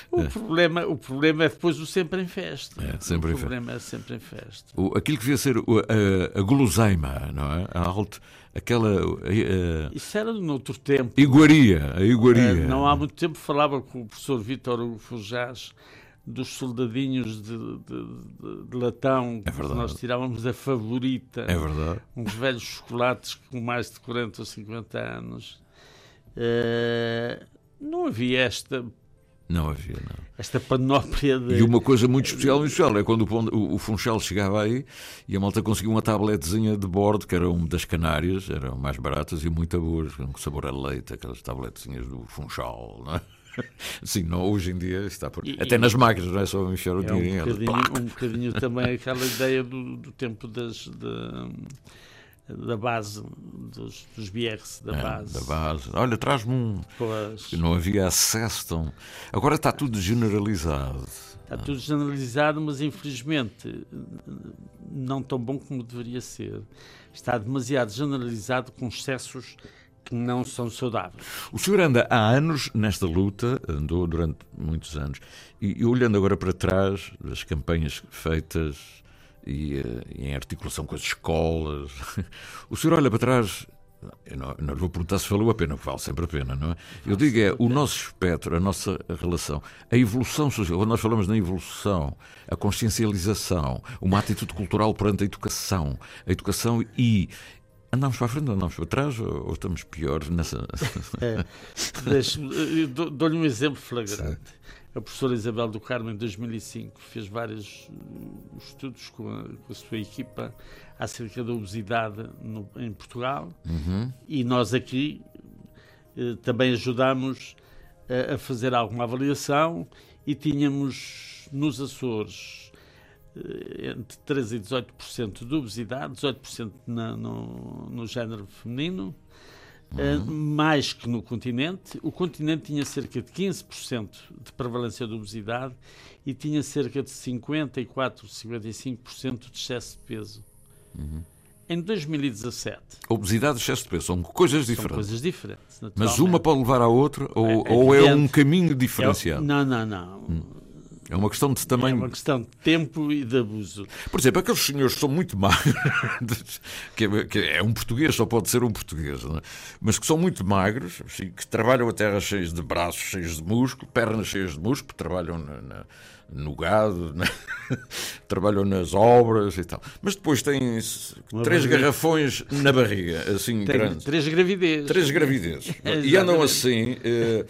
Speaker 5: O, problema, o problema é depois o sempre em festa.
Speaker 3: É, sempre
Speaker 5: o
Speaker 3: em
Speaker 5: problema é sempre em festa.
Speaker 3: O, aquilo que devia ser o- a, a guloseima, não é? A alto, aquela. A, a,
Speaker 5: Isso era noutro tempo.
Speaker 3: iguaria, a iguaria.
Speaker 5: Eh, não há muito tempo falava com o professor Vítor Fujás dos soldadinhos de, de- de- latão
Speaker 3: É
Speaker 5: que nós tirávamos a favorita.
Speaker 3: É verdade.
Speaker 5: uns velhos chocolates com mais de 40 ou 50 anos. Eh, não havia esta,
Speaker 3: Não havia, não.
Speaker 5: esta panóplia de.
Speaker 3: E uma coisa muito especial, especial, é quando o, o Funchal chegava aí e a malta conseguia uma tabletezinha de bordo, que era uma das Canárias, eram mais baratas e muito boas, com sabor a leite, aquelas tabletezinhas do Funchal, não é? Sim, não, hoje em dia está por...
Speaker 5: E-
Speaker 3: Até nas máquinas, não é só enfiar o
Speaker 5: É
Speaker 3: dinheiro em
Speaker 5: um
Speaker 3: elas.
Speaker 5: bocadinho, um bocadinho também aquela ideia do, do tempo das, da, da base, dos, dos BRs da
Speaker 3: É,
Speaker 5: base.
Speaker 3: da base. Olha, traz-me um.
Speaker 5: Pois,
Speaker 3: Não havia acesso tão. Agora está tudo generalizado.
Speaker 5: está tudo generalizado, mas infelizmente não tão bom como deveria ser. Está demasiado generalizado com excessos que não são saudáveis.
Speaker 3: O senhor anda há anos nesta luta, andou durante muitos anos, e, e olhando agora para trás, das campanhas feitas e, eh, em articulação com as escolas, o senhor olha para trás. Eu não, não lhe vou perguntar se valeu a pena, vale sempre a pena, não é? Eu digo é o nosso espectro, a nossa relação, a evolução social. Quando nós falamos na evolução, a consciencialização, uma atitude cultural perante a educação, a educação e. Andamos para a frente ou andamos para trás ou, ou estamos pior nessa.
Speaker 5: É, Dou-lhe um exemplo flagrante. A professora Isabel do Carmo, em 2005, fez vários uh, estudos com a, com a sua equipa acerca da obesidade no- em Portugal e nós aqui eh, também ajudámos a, a fazer alguma avaliação e tínhamos nos Açores entre 13% e 18% de obesidade, 18% na, no, no género feminino, eh, mais que no continente. O continente tinha cerca de 15% de prevalência de obesidade e tinha cerca de 54, 55% de excesso de peso. Em 2017,
Speaker 3: Obesidade e excesso de peso são coisas
Speaker 5: são
Speaker 3: diferentes.
Speaker 5: coisas diferentes.
Speaker 3: Mas uma pode levar à outra ou,
Speaker 5: É
Speaker 3: ou é um caminho
Speaker 5: É-
Speaker 3: diferenciado?
Speaker 5: Não, não, não.
Speaker 3: É uma questão de
Speaker 5: É
Speaker 3: tamanho.
Speaker 5: uma questão de tempo e de abuso.
Speaker 3: Por exemplo, aqueles senhores que são muito magros, que é, é um português, só pode ser um português, é? mas que são muito magros, assim, que trabalham a terra cheios de braços, cheios de músculo, pernas cheias de músculo, trabalham na- na- no gado, na- trabalham nas obras e tal. Mas depois têm
Speaker 5: Uma
Speaker 3: três
Speaker 5: barriga.
Speaker 3: garrafões na barriga, assim
Speaker 5: Tem
Speaker 3: grandes.
Speaker 5: três gravidez.
Speaker 3: Três gravidezes. e andam assim, eh,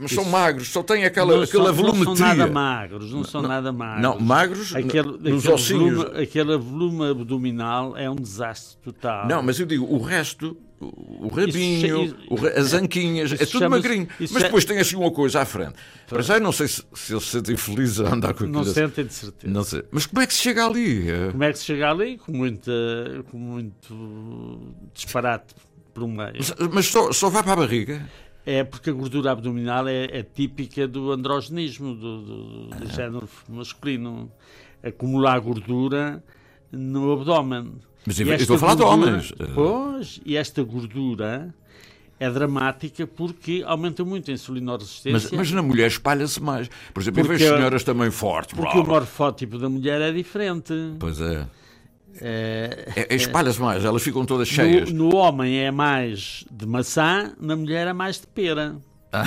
Speaker 3: mas são magros, só têm aquela,
Speaker 5: não
Speaker 3: aquela
Speaker 5: são, não
Speaker 3: volumetria.
Speaker 5: são nada magros, não são nada magros.
Speaker 3: Não, magros
Speaker 5: Aquele,
Speaker 3: nos
Speaker 5: aquele
Speaker 3: ossinhos.
Speaker 5: volume, aquele volume abdominal é um desastre total.
Speaker 3: Não, mas eu digo, o resto, o rabinho,
Speaker 5: Isso-
Speaker 3: o ra- as anquinhas,
Speaker 5: isso
Speaker 3: é tudo magrinho.
Speaker 5: isso
Speaker 3: Mas
Speaker 5: é-
Speaker 3: depois tem assim uma coisa à frente. Para já eu não sei se, se eles se sentem felizes a andar com aquilo.
Speaker 5: não
Speaker 3: assim.
Speaker 5: sentem de certeza.
Speaker 3: Não sei. Mas como é que se chega ali? É-
Speaker 5: Como é que se chega ali? Com, muita, com muito disparate por um meio.
Speaker 3: Mas, mas só, só vai para a barriga?
Speaker 5: É porque a gordura abdominal é, é típica do androgenismo, do, do, do género masculino. Acumular gordura no abdômen.
Speaker 3: Mas eu estou a falar de homens.
Speaker 5: Pois, e esta gordura é dramática porque aumenta muito a
Speaker 3: Mas,
Speaker 5: insulinoresistência.
Speaker 3: mas na mulher espalha-se mais. Por exemplo, eu
Speaker 5: Porque-
Speaker 3: vejo senhoras também fortes.
Speaker 5: porque
Speaker 3: blá,
Speaker 5: o
Speaker 3: blá.
Speaker 5: morfótipo da mulher é diferente.
Speaker 3: Pois é.
Speaker 5: É,
Speaker 3: É- é- Espalha-se mais, elas ficam todas cheias.
Speaker 5: no, no homem é mais de maçã, na mulher é mais de pera.
Speaker 3: Ah.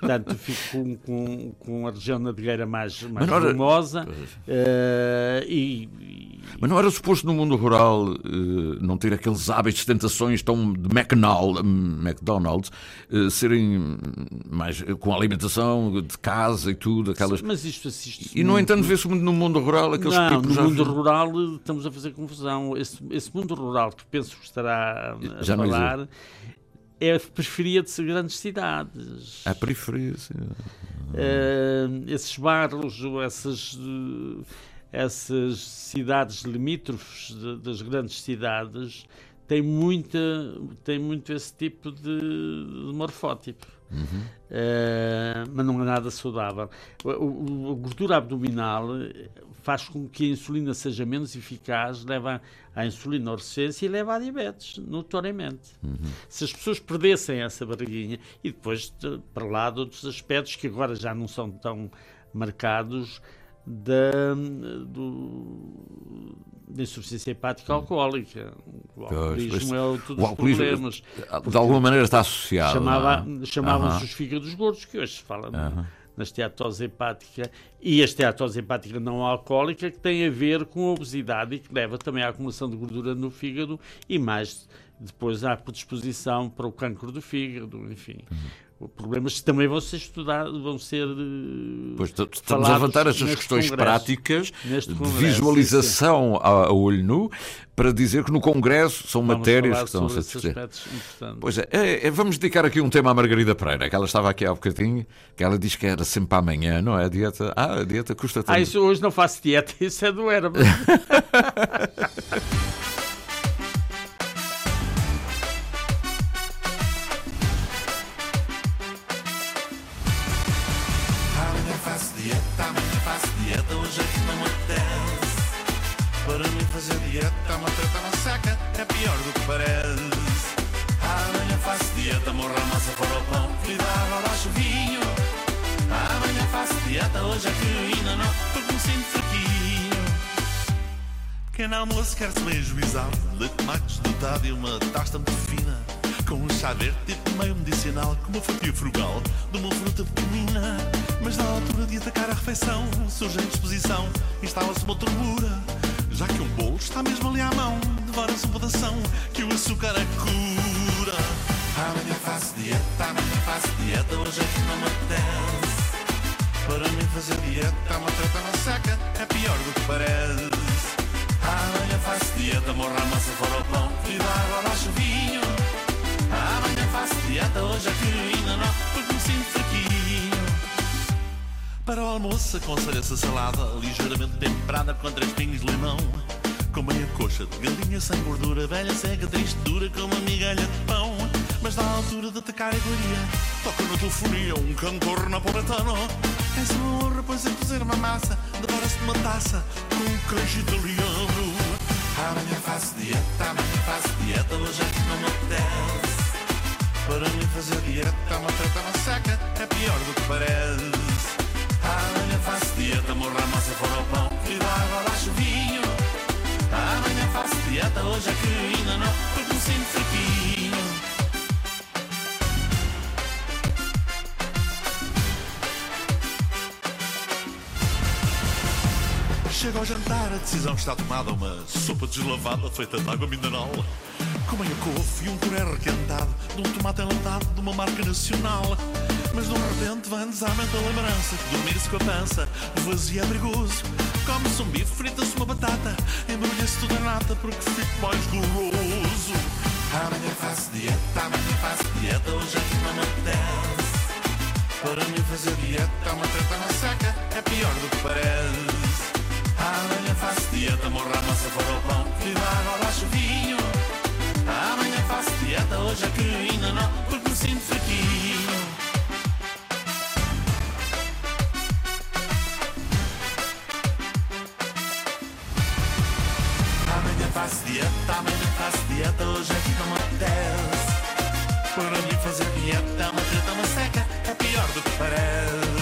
Speaker 5: Portanto, fico com, com, com a região nadegueira mais, mais
Speaker 3: era-
Speaker 5: volumosa eh, e, e-
Speaker 3: Mas não era suposto no mundo rural eh, não ter aqueles hábitos, tentações tão de McDonald's, eh, serem mais eh, com alimentação de casa e tudo, aquelas.
Speaker 5: mas isto assiste
Speaker 3: E no entanto vê-se muito no mundo rural aqueles
Speaker 5: Não,
Speaker 3: pipos
Speaker 5: no
Speaker 3: já-
Speaker 5: mundo rural estamos a fazer confusão. Esse, esse mundo rural que penso que estará a
Speaker 3: Já
Speaker 5: falar é a periferia de grandes cidades.
Speaker 3: à periferia. sim.
Speaker 5: Eh, esses bairros, ou essas, eh, essas cidades limítrofes de- das grandes cidades têm, muita, têm muito esse tipo de, de morfótipo. Eh, mas não é nada saudável. O- o- a gordura abdominal faz com que a insulina seja menos eficaz, leva à insulinoresistência e leva à diabetes, notoriamente. Se as pessoas perdessem essa barriguinha e depois, de- para lá de outros aspectos que agora já não são tão marcados da, do, da insuficiência hepática alcoólica. O alcoolismo é outro dos problemas.
Speaker 3: De alguma maneira está associado.
Speaker 5: Chamava, é? Chamavam-se os fígados gordos, que hoje se fala na esteatose hepática e a esteatose hepática não alcoólica, que tem a ver com a obesidade e que leva também à acumulação de gordura no fígado e mais depois à predisposição para o cancro do fígado, enfim. Uhum problemas que também vão ser estudados, vão ser. Eh,
Speaker 3: pois estamos a levantar estas questões práticas de visualização a, a, olho nu para dizer que no Congresso são vamos matérias que estão a ser discutidas. Pois é, é, é, vamos dedicar aqui um tema à Margarida Pereira, que ela estava aqui há bocadinho, que ela diz que era sempre amanhã, não é? A dieta. Ah, a dieta custa tanto.
Speaker 5: Ah, isso hoje não faço dieta, isso é do.
Speaker 9: parece. Amanhã faço dieta, morra a massa fora o pão, vida agora acho vinho. Amanhã faço dieta, hoje é que ainda não, porque me sinto fraquinho. Pequeno almoço quer-se bem ajuizado, leite de macos dotado e uma tosta muito fina. Com um chá verde tipo meio medicinal, com uma fatia frugal de uma fruta pequenina. Mas na altura de atacar a refeição, surge a indisposição, instala-se uma tormura. Já que um bolo está mesmo ali à mão, devora-se um pedação que o açúcar é cura. Amanhã faço dieta, amanhã faço dieta, hoje é que não me apetece. Para mim fazer dieta uma treta não seca, é pior do que parece. Amanhã faço dieta, morra a massa fora o pão, e dá água ao vinho. Amanhã faço dieta, hoje é que ainda não, porque me sinto fraquinho. Para o almoço aconselha-se a salada ligeiramente temperada com três pingos de limão. Com meia coxa de galinha sem gordura, velha, cega, triste, dura como uma migalha de pão. Mas na altura de atacar a iguaria, toca na telefonia um cantor napoletano. És uma honra, pois cozer uma massa, devora-se de uma taça com um queijo italiano. Amanhã faço dieta, amanhã faço dieta, hoje é que não me apetece. Para mim fazer dieta é uma treta não seca, é pior do que parece. Amanhã faço dieta, morra a massa fora o pão dá água abaixo vinho. Amanhã faço dieta, hoje é que ainda não Porque me sinto fraquinho Chega ao jantar, a decisão está tomada. Uma sopa deslavada feita de água mineral. Com meia couve e um puré requentado De um tomate enlatado de uma marca nacional mas de repente vem-nos à mente a lembrança que dormir-se com a pança vazia perigoso. Come-se um bife, frita-se uma batata, embrulha-se tudo a nata porque fico mais goloso. Amanhã faço dieta, amanhã faço dieta, hoje é que não me apetece. Para mim fazer dieta é uma treta na seca, é pior do que parece. Amanhã faço dieta, morra a massa fora o pão, e dá água abaixo vinho. Amanhã faço dieta, hoje é que ainda não, porque me sinto fraquinho. Dieta, amanhã faço dieta, hoje não me apetece. Para mim fazer dieta uma treta, uma seca, é pior do que parece.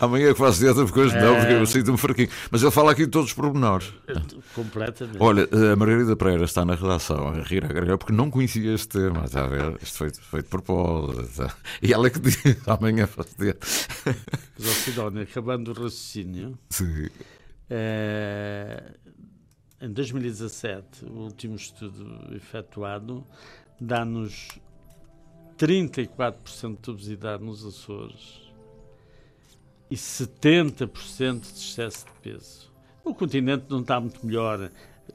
Speaker 9: Amanhã que faço dieta porque hoje não, porque
Speaker 3: eu é. sinto-me fraquinho. Mas ele fala aqui de todos os pormenores.
Speaker 5: Completamente.
Speaker 3: Olha, a Margarida Pereira está na redação a rir a gargalhar porque não conhecia este tema. Está a ver? Isto foi, foi de propósito. E ela é que diz: amanhã faço dieta.
Speaker 5: Mas, Sidónia, acabando o raciocínio.
Speaker 3: Sim.
Speaker 5: É, em 2017, o último estudo efetuado dá-nos 34% de obesidade nos Açores e 70% de excesso de peso. O continente não está muito melhor,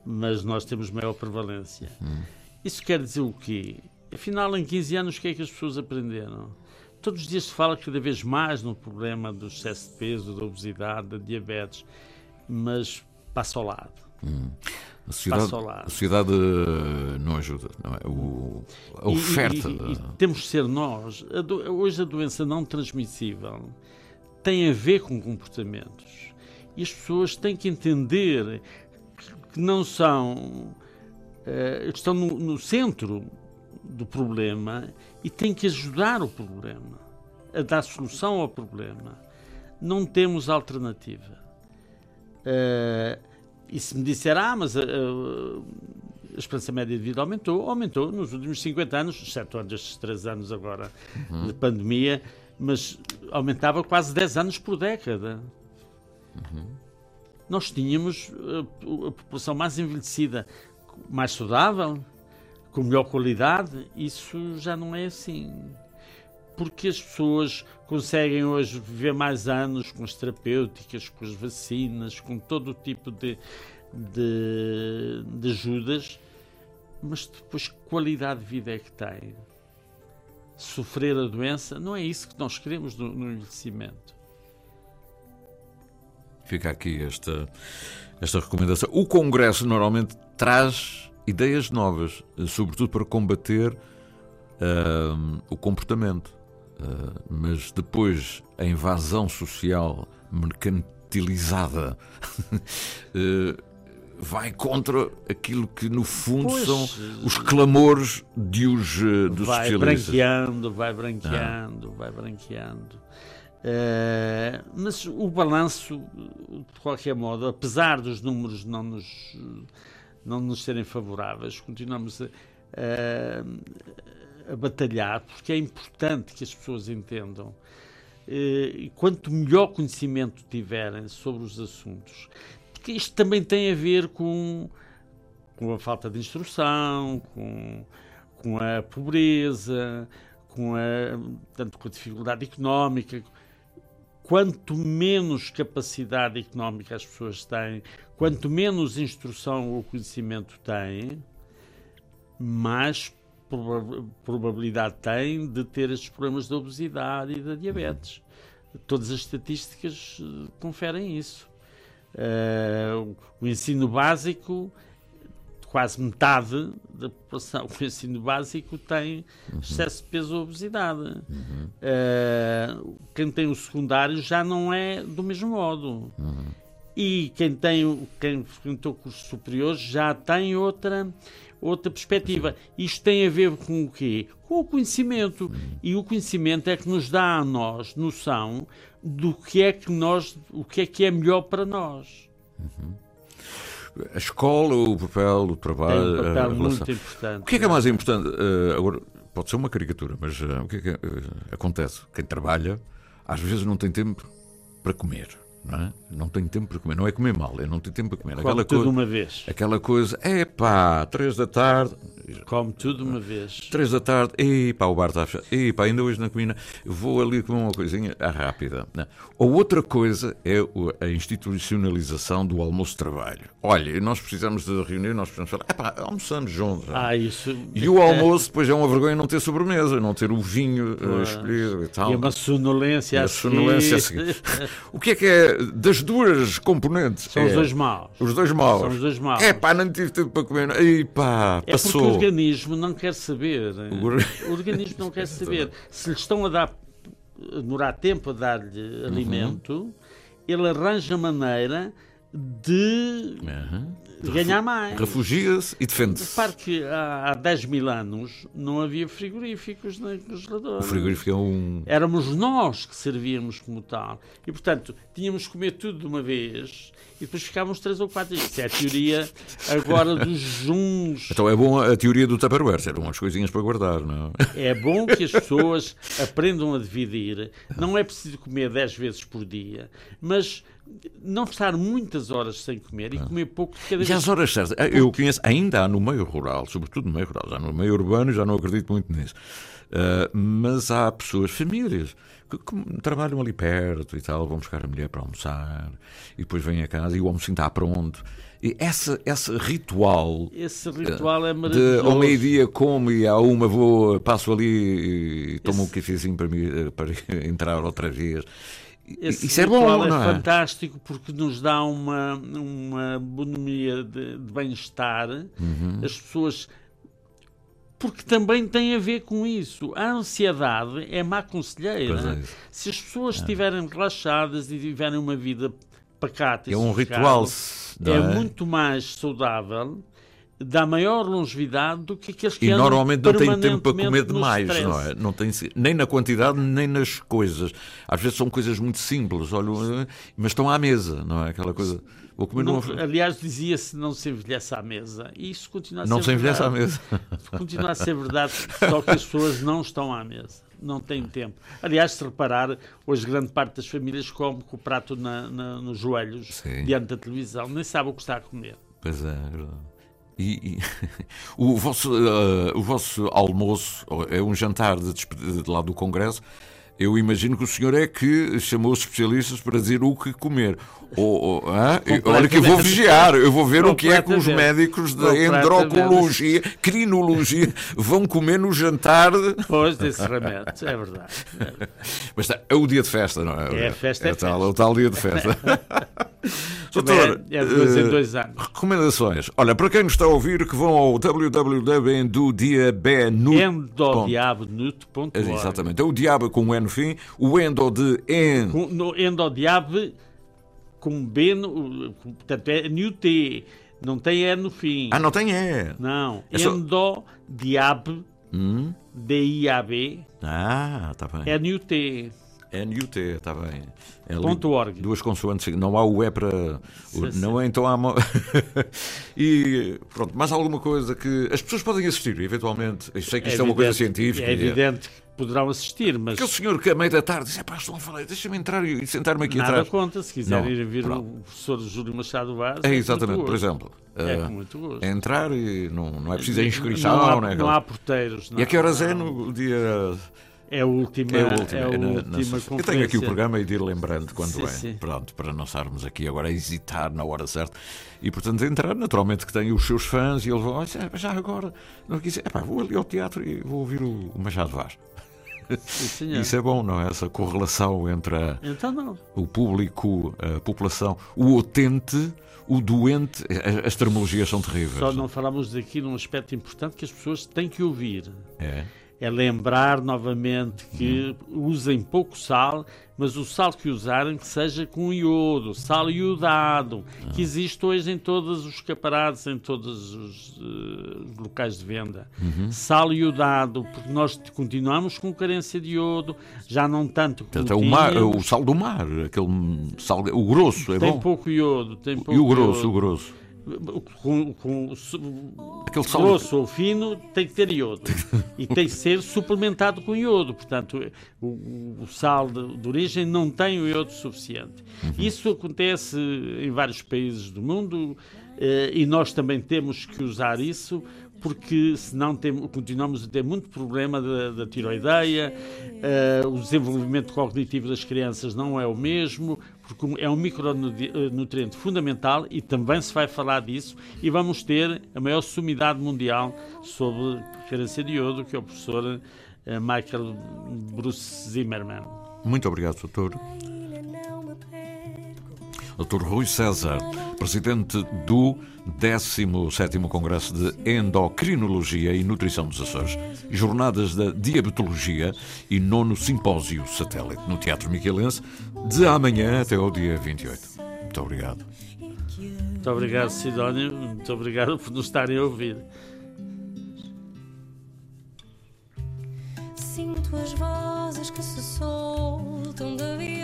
Speaker 5: mas nós temos maior prevalência. Hum. Isso quer dizer o quê? Afinal, em 15 anos, o que é que as pessoas aprenderam? Todos os dias se fala cada vez mais no problema do excesso de peso, da obesidade, da diabetes, mas passa ao lado.
Speaker 3: A sociedade,
Speaker 5: Passa ao lado.
Speaker 3: a sociedade eh, não ajuda, não é? O, a oferta.
Speaker 5: e- e- e temos que ser nós. Hoje a doença não transmissível tem a ver com comportamentos. E as pessoas têm que entender que- não são. eh, estão no, no centro do problema e têm que ajudar o problema, a dar solução ao problema. Não temos alternativa. Eh, e se me disser, ah, mas a, a- a esperança média de vida aumentou, aumentou nos últimos 50 anos, exceto estes 3 anos agora de pandemia, mas aumentava quase 10 anos por década. Nós tínhamos a, a população mais envelhecida, mais saudável, com melhor qualidade, isso já não é assim. Porque as pessoas conseguem hoje viver mais anos com as terapêuticas, com as vacinas, com todo o tipo de, de, de ajudas, mas depois que qualidade de vida é que têm? Sofrer a doença, não é isso que nós queremos no, no envelhecimento.
Speaker 3: Fica aqui esta, esta recomendação. O Congresso normalmente traz ideias novas, sobretudo para combater ahm, o comportamento. Ah, mas depois a invasão social mercantilizada eh, vai contra aquilo que no fundo
Speaker 5: Pois,
Speaker 3: são os clamores de os, eh, dos
Speaker 5: vai
Speaker 3: especialistas.
Speaker 5: branqueando, vai branqueando, vai branqueando. Eh, mas o balanço, de qualquer modo, apesar dos números não nos, não nos serem favoráveis, continuamos a, a- a batalhar, porque é importante que as pessoas entendam. Eh, e quanto melhor conhecimento tiverem sobre os assuntos, porque isto também tem a ver com, com a falta de instrução, com, com a pobreza, com a, tanto com a dificuldade económica. Quanto menos capacidade económica as pessoas têm, quanto menos instrução ou conhecimento têm, mais proba- probabilidade têm de ter estes problemas da obesidade e da diabetes. Todas as estatísticas eh, conferem isso. Eh, o- ensino básico, quase metade da população com ensino básico tem excesso de peso ou obesidade. Eh, quem tem o secundário já não é do mesmo modo. E quem tem quem frequentou cursos superiores já tem outra outra perspectiva. Isto tem a ver com o quê? Com o conhecimento. E o conhecimento é que nos dá a nós noção do que é que nós, o que é que é melhor para nós.
Speaker 3: A escola, o papel, o
Speaker 5: Tem
Speaker 3: trabalho.
Speaker 5: um
Speaker 3: a
Speaker 5: papel muito importante.
Speaker 3: O que é que é mais importante? Eh, agora, pode ser uma caricatura, mas eh, o que é que eh, acontece? Quem trabalha, às vezes não tem tempo para comer. Não, é? não tem tempo para comer. Não é comer mal, é não ter tempo para comer.
Speaker 5: Come tudo
Speaker 3: coisa,
Speaker 5: uma vez.
Speaker 3: aquela coisa, é pá, três da tarde,
Speaker 5: Come tudo uma vez.
Speaker 3: três da tarde, e pá, o bar está fechado, e pá, ainda hoje na comida, vou ali comer uma coisinha ah, rápida. Não. Ou outra coisa é a institucionalização do almoço-trabalho. Olha, nós precisamos de reunir, nós precisamos falar, é pá, almoçamos juntos.
Speaker 5: Ah, isso.
Speaker 3: E o almoço depois é uma vergonha não ter sobremesa, não ter o vinho eh, escolhido e tal.
Speaker 5: E uma sonolência
Speaker 3: E
Speaker 5: a
Speaker 3: a sonolência a
Speaker 5: seguir.
Speaker 3: seguir. O que é que é das duas componentes?
Speaker 5: São os
Speaker 3: É
Speaker 5: dois maus.
Speaker 3: Os dois maus.
Speaker 5: São os dois maus.
Speaker 3: É pá, não tive tempo para comer. E pá,
Speaker 5: É porque o
Speaker 3: passou.
Speaker 5: organismo não quer saber.
Speaker 3: or-
Speaker 5: O organismo não quer saber. Se lhe estão a dar a demorar tempo a dar-lhe
Speaker 3: Uhum.
Speaker 5: alimento, ele arranja maneira de
Speaker 3: Aham.
Speaker 5: ganhar mais.
Speaker 3: Refugia-se e defende-se.
Speaker 5: Repare que há, há 10 mil anos não havia frigoríficos nem
Speaker 3: O
Speaker 5: congeladores.
Speaker 3: frigorífico é um.
Speaker 5: Éramos nós que servíamos como tal. E, portanto, tínhamos que comer tudo de uma vez e depois ficávamos três ou quatro. Isto é a teoria agora dos juns.
Speaker 3: Então é bom a teoria do Tupperware, eram umas coisinhas para guardar, não é?
Speaker 5: É bom que as pessoas aprendam a dividir. Não é preciso comer 10 vezes por dia, mas não estar muitas horas sem comer e comer pouco de cada
Speaker 3: E
Speaker 5: vez.
Speaker 3: às horas certas, eh, eu conheço, ainda há no meio rural, sobretudo no meio rural, já no meio urbano já não acredito muito nisso, Ah, mas há pessoas, famílias, que, que trabalham ali perto e tal, vão buscar a mulher para almoçar e depois vêm a casa e o almocinho está pronto. E essa, esse ritual
Speaker 5: Esse ritual é
Speaker 3: de
Speaker 5: maravilhoso.
Speaker 3: ao meio-dia como e à uma vou, passo ali e tomo um cafezinho para, mim, eh, para entrar outra vez.
Speaker 5: Esse
Speaker 3: Isso é bom,
Speaker 5: ritual
Speaker 3: não é?
Speaker 5: fantástico porque nos dá uma, uma bonomia de, de bem-estar.
Speaker 3: Uhum.
Speaker 5: As pessoas. Porque também tem a ver com isso. A ansiedade é má conselheira.
Speaker 3: É.
Speaker 5: Se as pessoas estiverem relaxadas e tiverem uma vida pacata e
Speaker 3: É um ritual.
Speaker 5: é,
Speaker 3: é?
Speaker 5: muito mais saudável, dá maior longevidade do que aqueles que
Speaker 3: E normalmente não tem tempo para comer demais, não é? Não tem, nem na quantidade, nem nas coisas. Às vezes são coisas muito simples, olha, mas estão à mesa, não é? Aquela coisa. Vou comer
Speaker 5: Não-
Speaker 3: numa.
Speaker 5: aliás, dizia-se não se envelhece à mesa. E isso continua a
Speaker 3: Não
Speaker 5: ser
Speaker 3: se envelhece à mesa.
Speaker 5: Continua a ser verdade, só que as pessoas não estão à mesa. Não têm tempo. Aliás, se reparar, hoje grande parte das famílias come com o prato na- na- nos joelhos,
Speaker 3: Sim.
Speaker 5: diante da televisão, nem sabe o que está a comer.
Speaker 3: Pois é, é verdade. E, e- o, vosso, eh, o vosso almoço é um jantar de despedida de lá do Congresso. Eu imagino que o senhor é que chamou os especialistas para dizer o que comer. Ou, ou, hã? Olha que eu vou vigiar, eu vou ver o que é que os médicos da endrocologia, crinologia, vão comer no jantar.
Speaker 5: Depois desse remédio, é verdade.
Speaker 3: Mas tá, é o dia de festa, não é?
Speaker 5: É, festa é
Speaker 3: tal,
Speaker 5: festa.
Speaker 3: o tal dia de festa. Doutor,
Speaker 5: é, é dois
Speaker 3: eh,
Speaker 5: em dois anos.
Speaker 3: Recomendações. Olha, para quem nos está a ouvir, que vão ao www.endodiabenut.
Speaker 5: Endodiabnut.org
Speaker 3: Exatamente. É o diabo com um N no fim, o endo de en.
Speaker 5: Com- No Endodiab com B, no, com- portanto é New T, não tem E no fim.
Speaker 3: Ah, não tem E.
Speaker 5: Não,
Speaker 3: É só-
Speaker 5: Endodiab,
Speaker 3: Hum?
Speaker 5: D-I-A-B,
Speaker 3: Ah, está bem.
Speaker 5: é New T.
Speaker 3: N-U-T, está bem. É
Speaker 5: Ponto org.
Speaker 3: Duas consoantes, não há o E para.
Speaker 5: Sim,
Speaker 3: não é, então há. mo- e pronto, mais alguma coisa que as pessoas podem assistir, eventualmente. Eu sei que isto é, uma coisa
Speaker 5: evidente-
Speaker 3: científica.
Speaker 5: É evidente que poderão assistir, mas
Speaker 3: Aquele senhor que a meio da tarde diz: pá, estão a falar, deixa-me entrar e sentar-me aqui
Speaker 5: nada
Speaker 3: atrás.
Speaker 5: conta. Se quiserem
Speaker 3: Não,
Speaker 5: ir ver
Speaker 3: pronto.
Speaker 5: o professor Júlio Machado Vaz.
Speaker 3: É
Speaker 5: com
Speaker 3: exatamente, por exemplo.
Speaker 5: É
Speaker 3: eh,
Speaker 5: com muito gosto.
Speaker 3: entrar e não, não é preciso a inscrição,
Speaker 5: não há,
Speaker 3: né,
Speaker 5: não
Speaker 3: aquela-
Speaker 5: há porteiros.
Speaker 3: E a que horas
Speaker 5: não.
Speaker 3: é no dia.
Speaker 5: É a última,
Speaker 3: É a última.
Speaker 5: é a
Speaker 3: é na- na
Speaker 5: última
Speaker 3: sexta. Eu tenho aqui o programa e de ir lembrando quando
Speaker 5: Sim,
Speaker 3: é.
Speaker 5: sim.
Speaker 3: Pronto, para não estarmos aqui agora a hesitar na hora certa. E portanto entrar, naturalmente que tem os seus fãs e eles vão, "Olha, já agora, não quis, epá, vou ali ao teatro e vou ouvir o Machado Vaz.
Speaker 5: Sim.
Speaker 3: Isso é bom, não é? Essa correlação entre a-
Speaker 5: Então
Speaker 3: o público, a população, o utente, o doente. A- As terminologias são terríveis.
Speaker 5: Só não falamos aqui num aspecto importante que as pessoas têm que ouvir.
Speaker 3: É.
Speaker 5: É lembrar novamente que usem pouco sal, mas o sal que usarem que seja com iodo, sal iodado, que existe hoje em todos os escaparates, em todos os eh, locais de venda. Sal iodado, porque nós continuamos com carência de iodo, já não tanto como
Speaker 3: Portanto, é o, mar,
Speaker 5: tínhamos.
Speaker 3: o sal do mar, aquele sal, o grosso, é
Speaker 5: Tem
Speaker 3: bom.
Speaker 5: pouco iodo, tem pouco
Speaker 3: E o grosso,
Speaker 5: iodo.
Speaker 3: o grosso.
Speaker 5: Com, com
Speaker 3: Aquele sal
Speaker 5: grosso ou fino tem que ter iodo e tem que ser suplementado com iodo. Portanto, o, o sal de, de origem não tem o iodo suficiente. Isso acontece em vários países do mundo eh, e nós também temos que usar isso porque senão tem, continuamos a ter muito problema da, da tiroideia, eh, o desenvolvimento cognitivo das crianças não é o mesmo, porque é um micronutriente fundamental e também se vai falar disso e vamos ter a maior sumidade mundial sobre carência de iodo, que é o professor eh, Michael Bruce Zimmerman.
Speaker 3: Muito obrigado, doutor. Dr. Rui César, presidente do 17º Congresso de Endocrinologia e Nutrição dos Açores, Jornadas da Diabetologia e nono Simpósio Satélite no Teatro Miquelense, de amanhã até ao dia 28. Muito obrigado.
Speaker 5: Muito obrigado, Sidónio. Muito obrigado por nos estarem a ouvir.
Speaker 10: Sinto as vozes que se soltam da viola.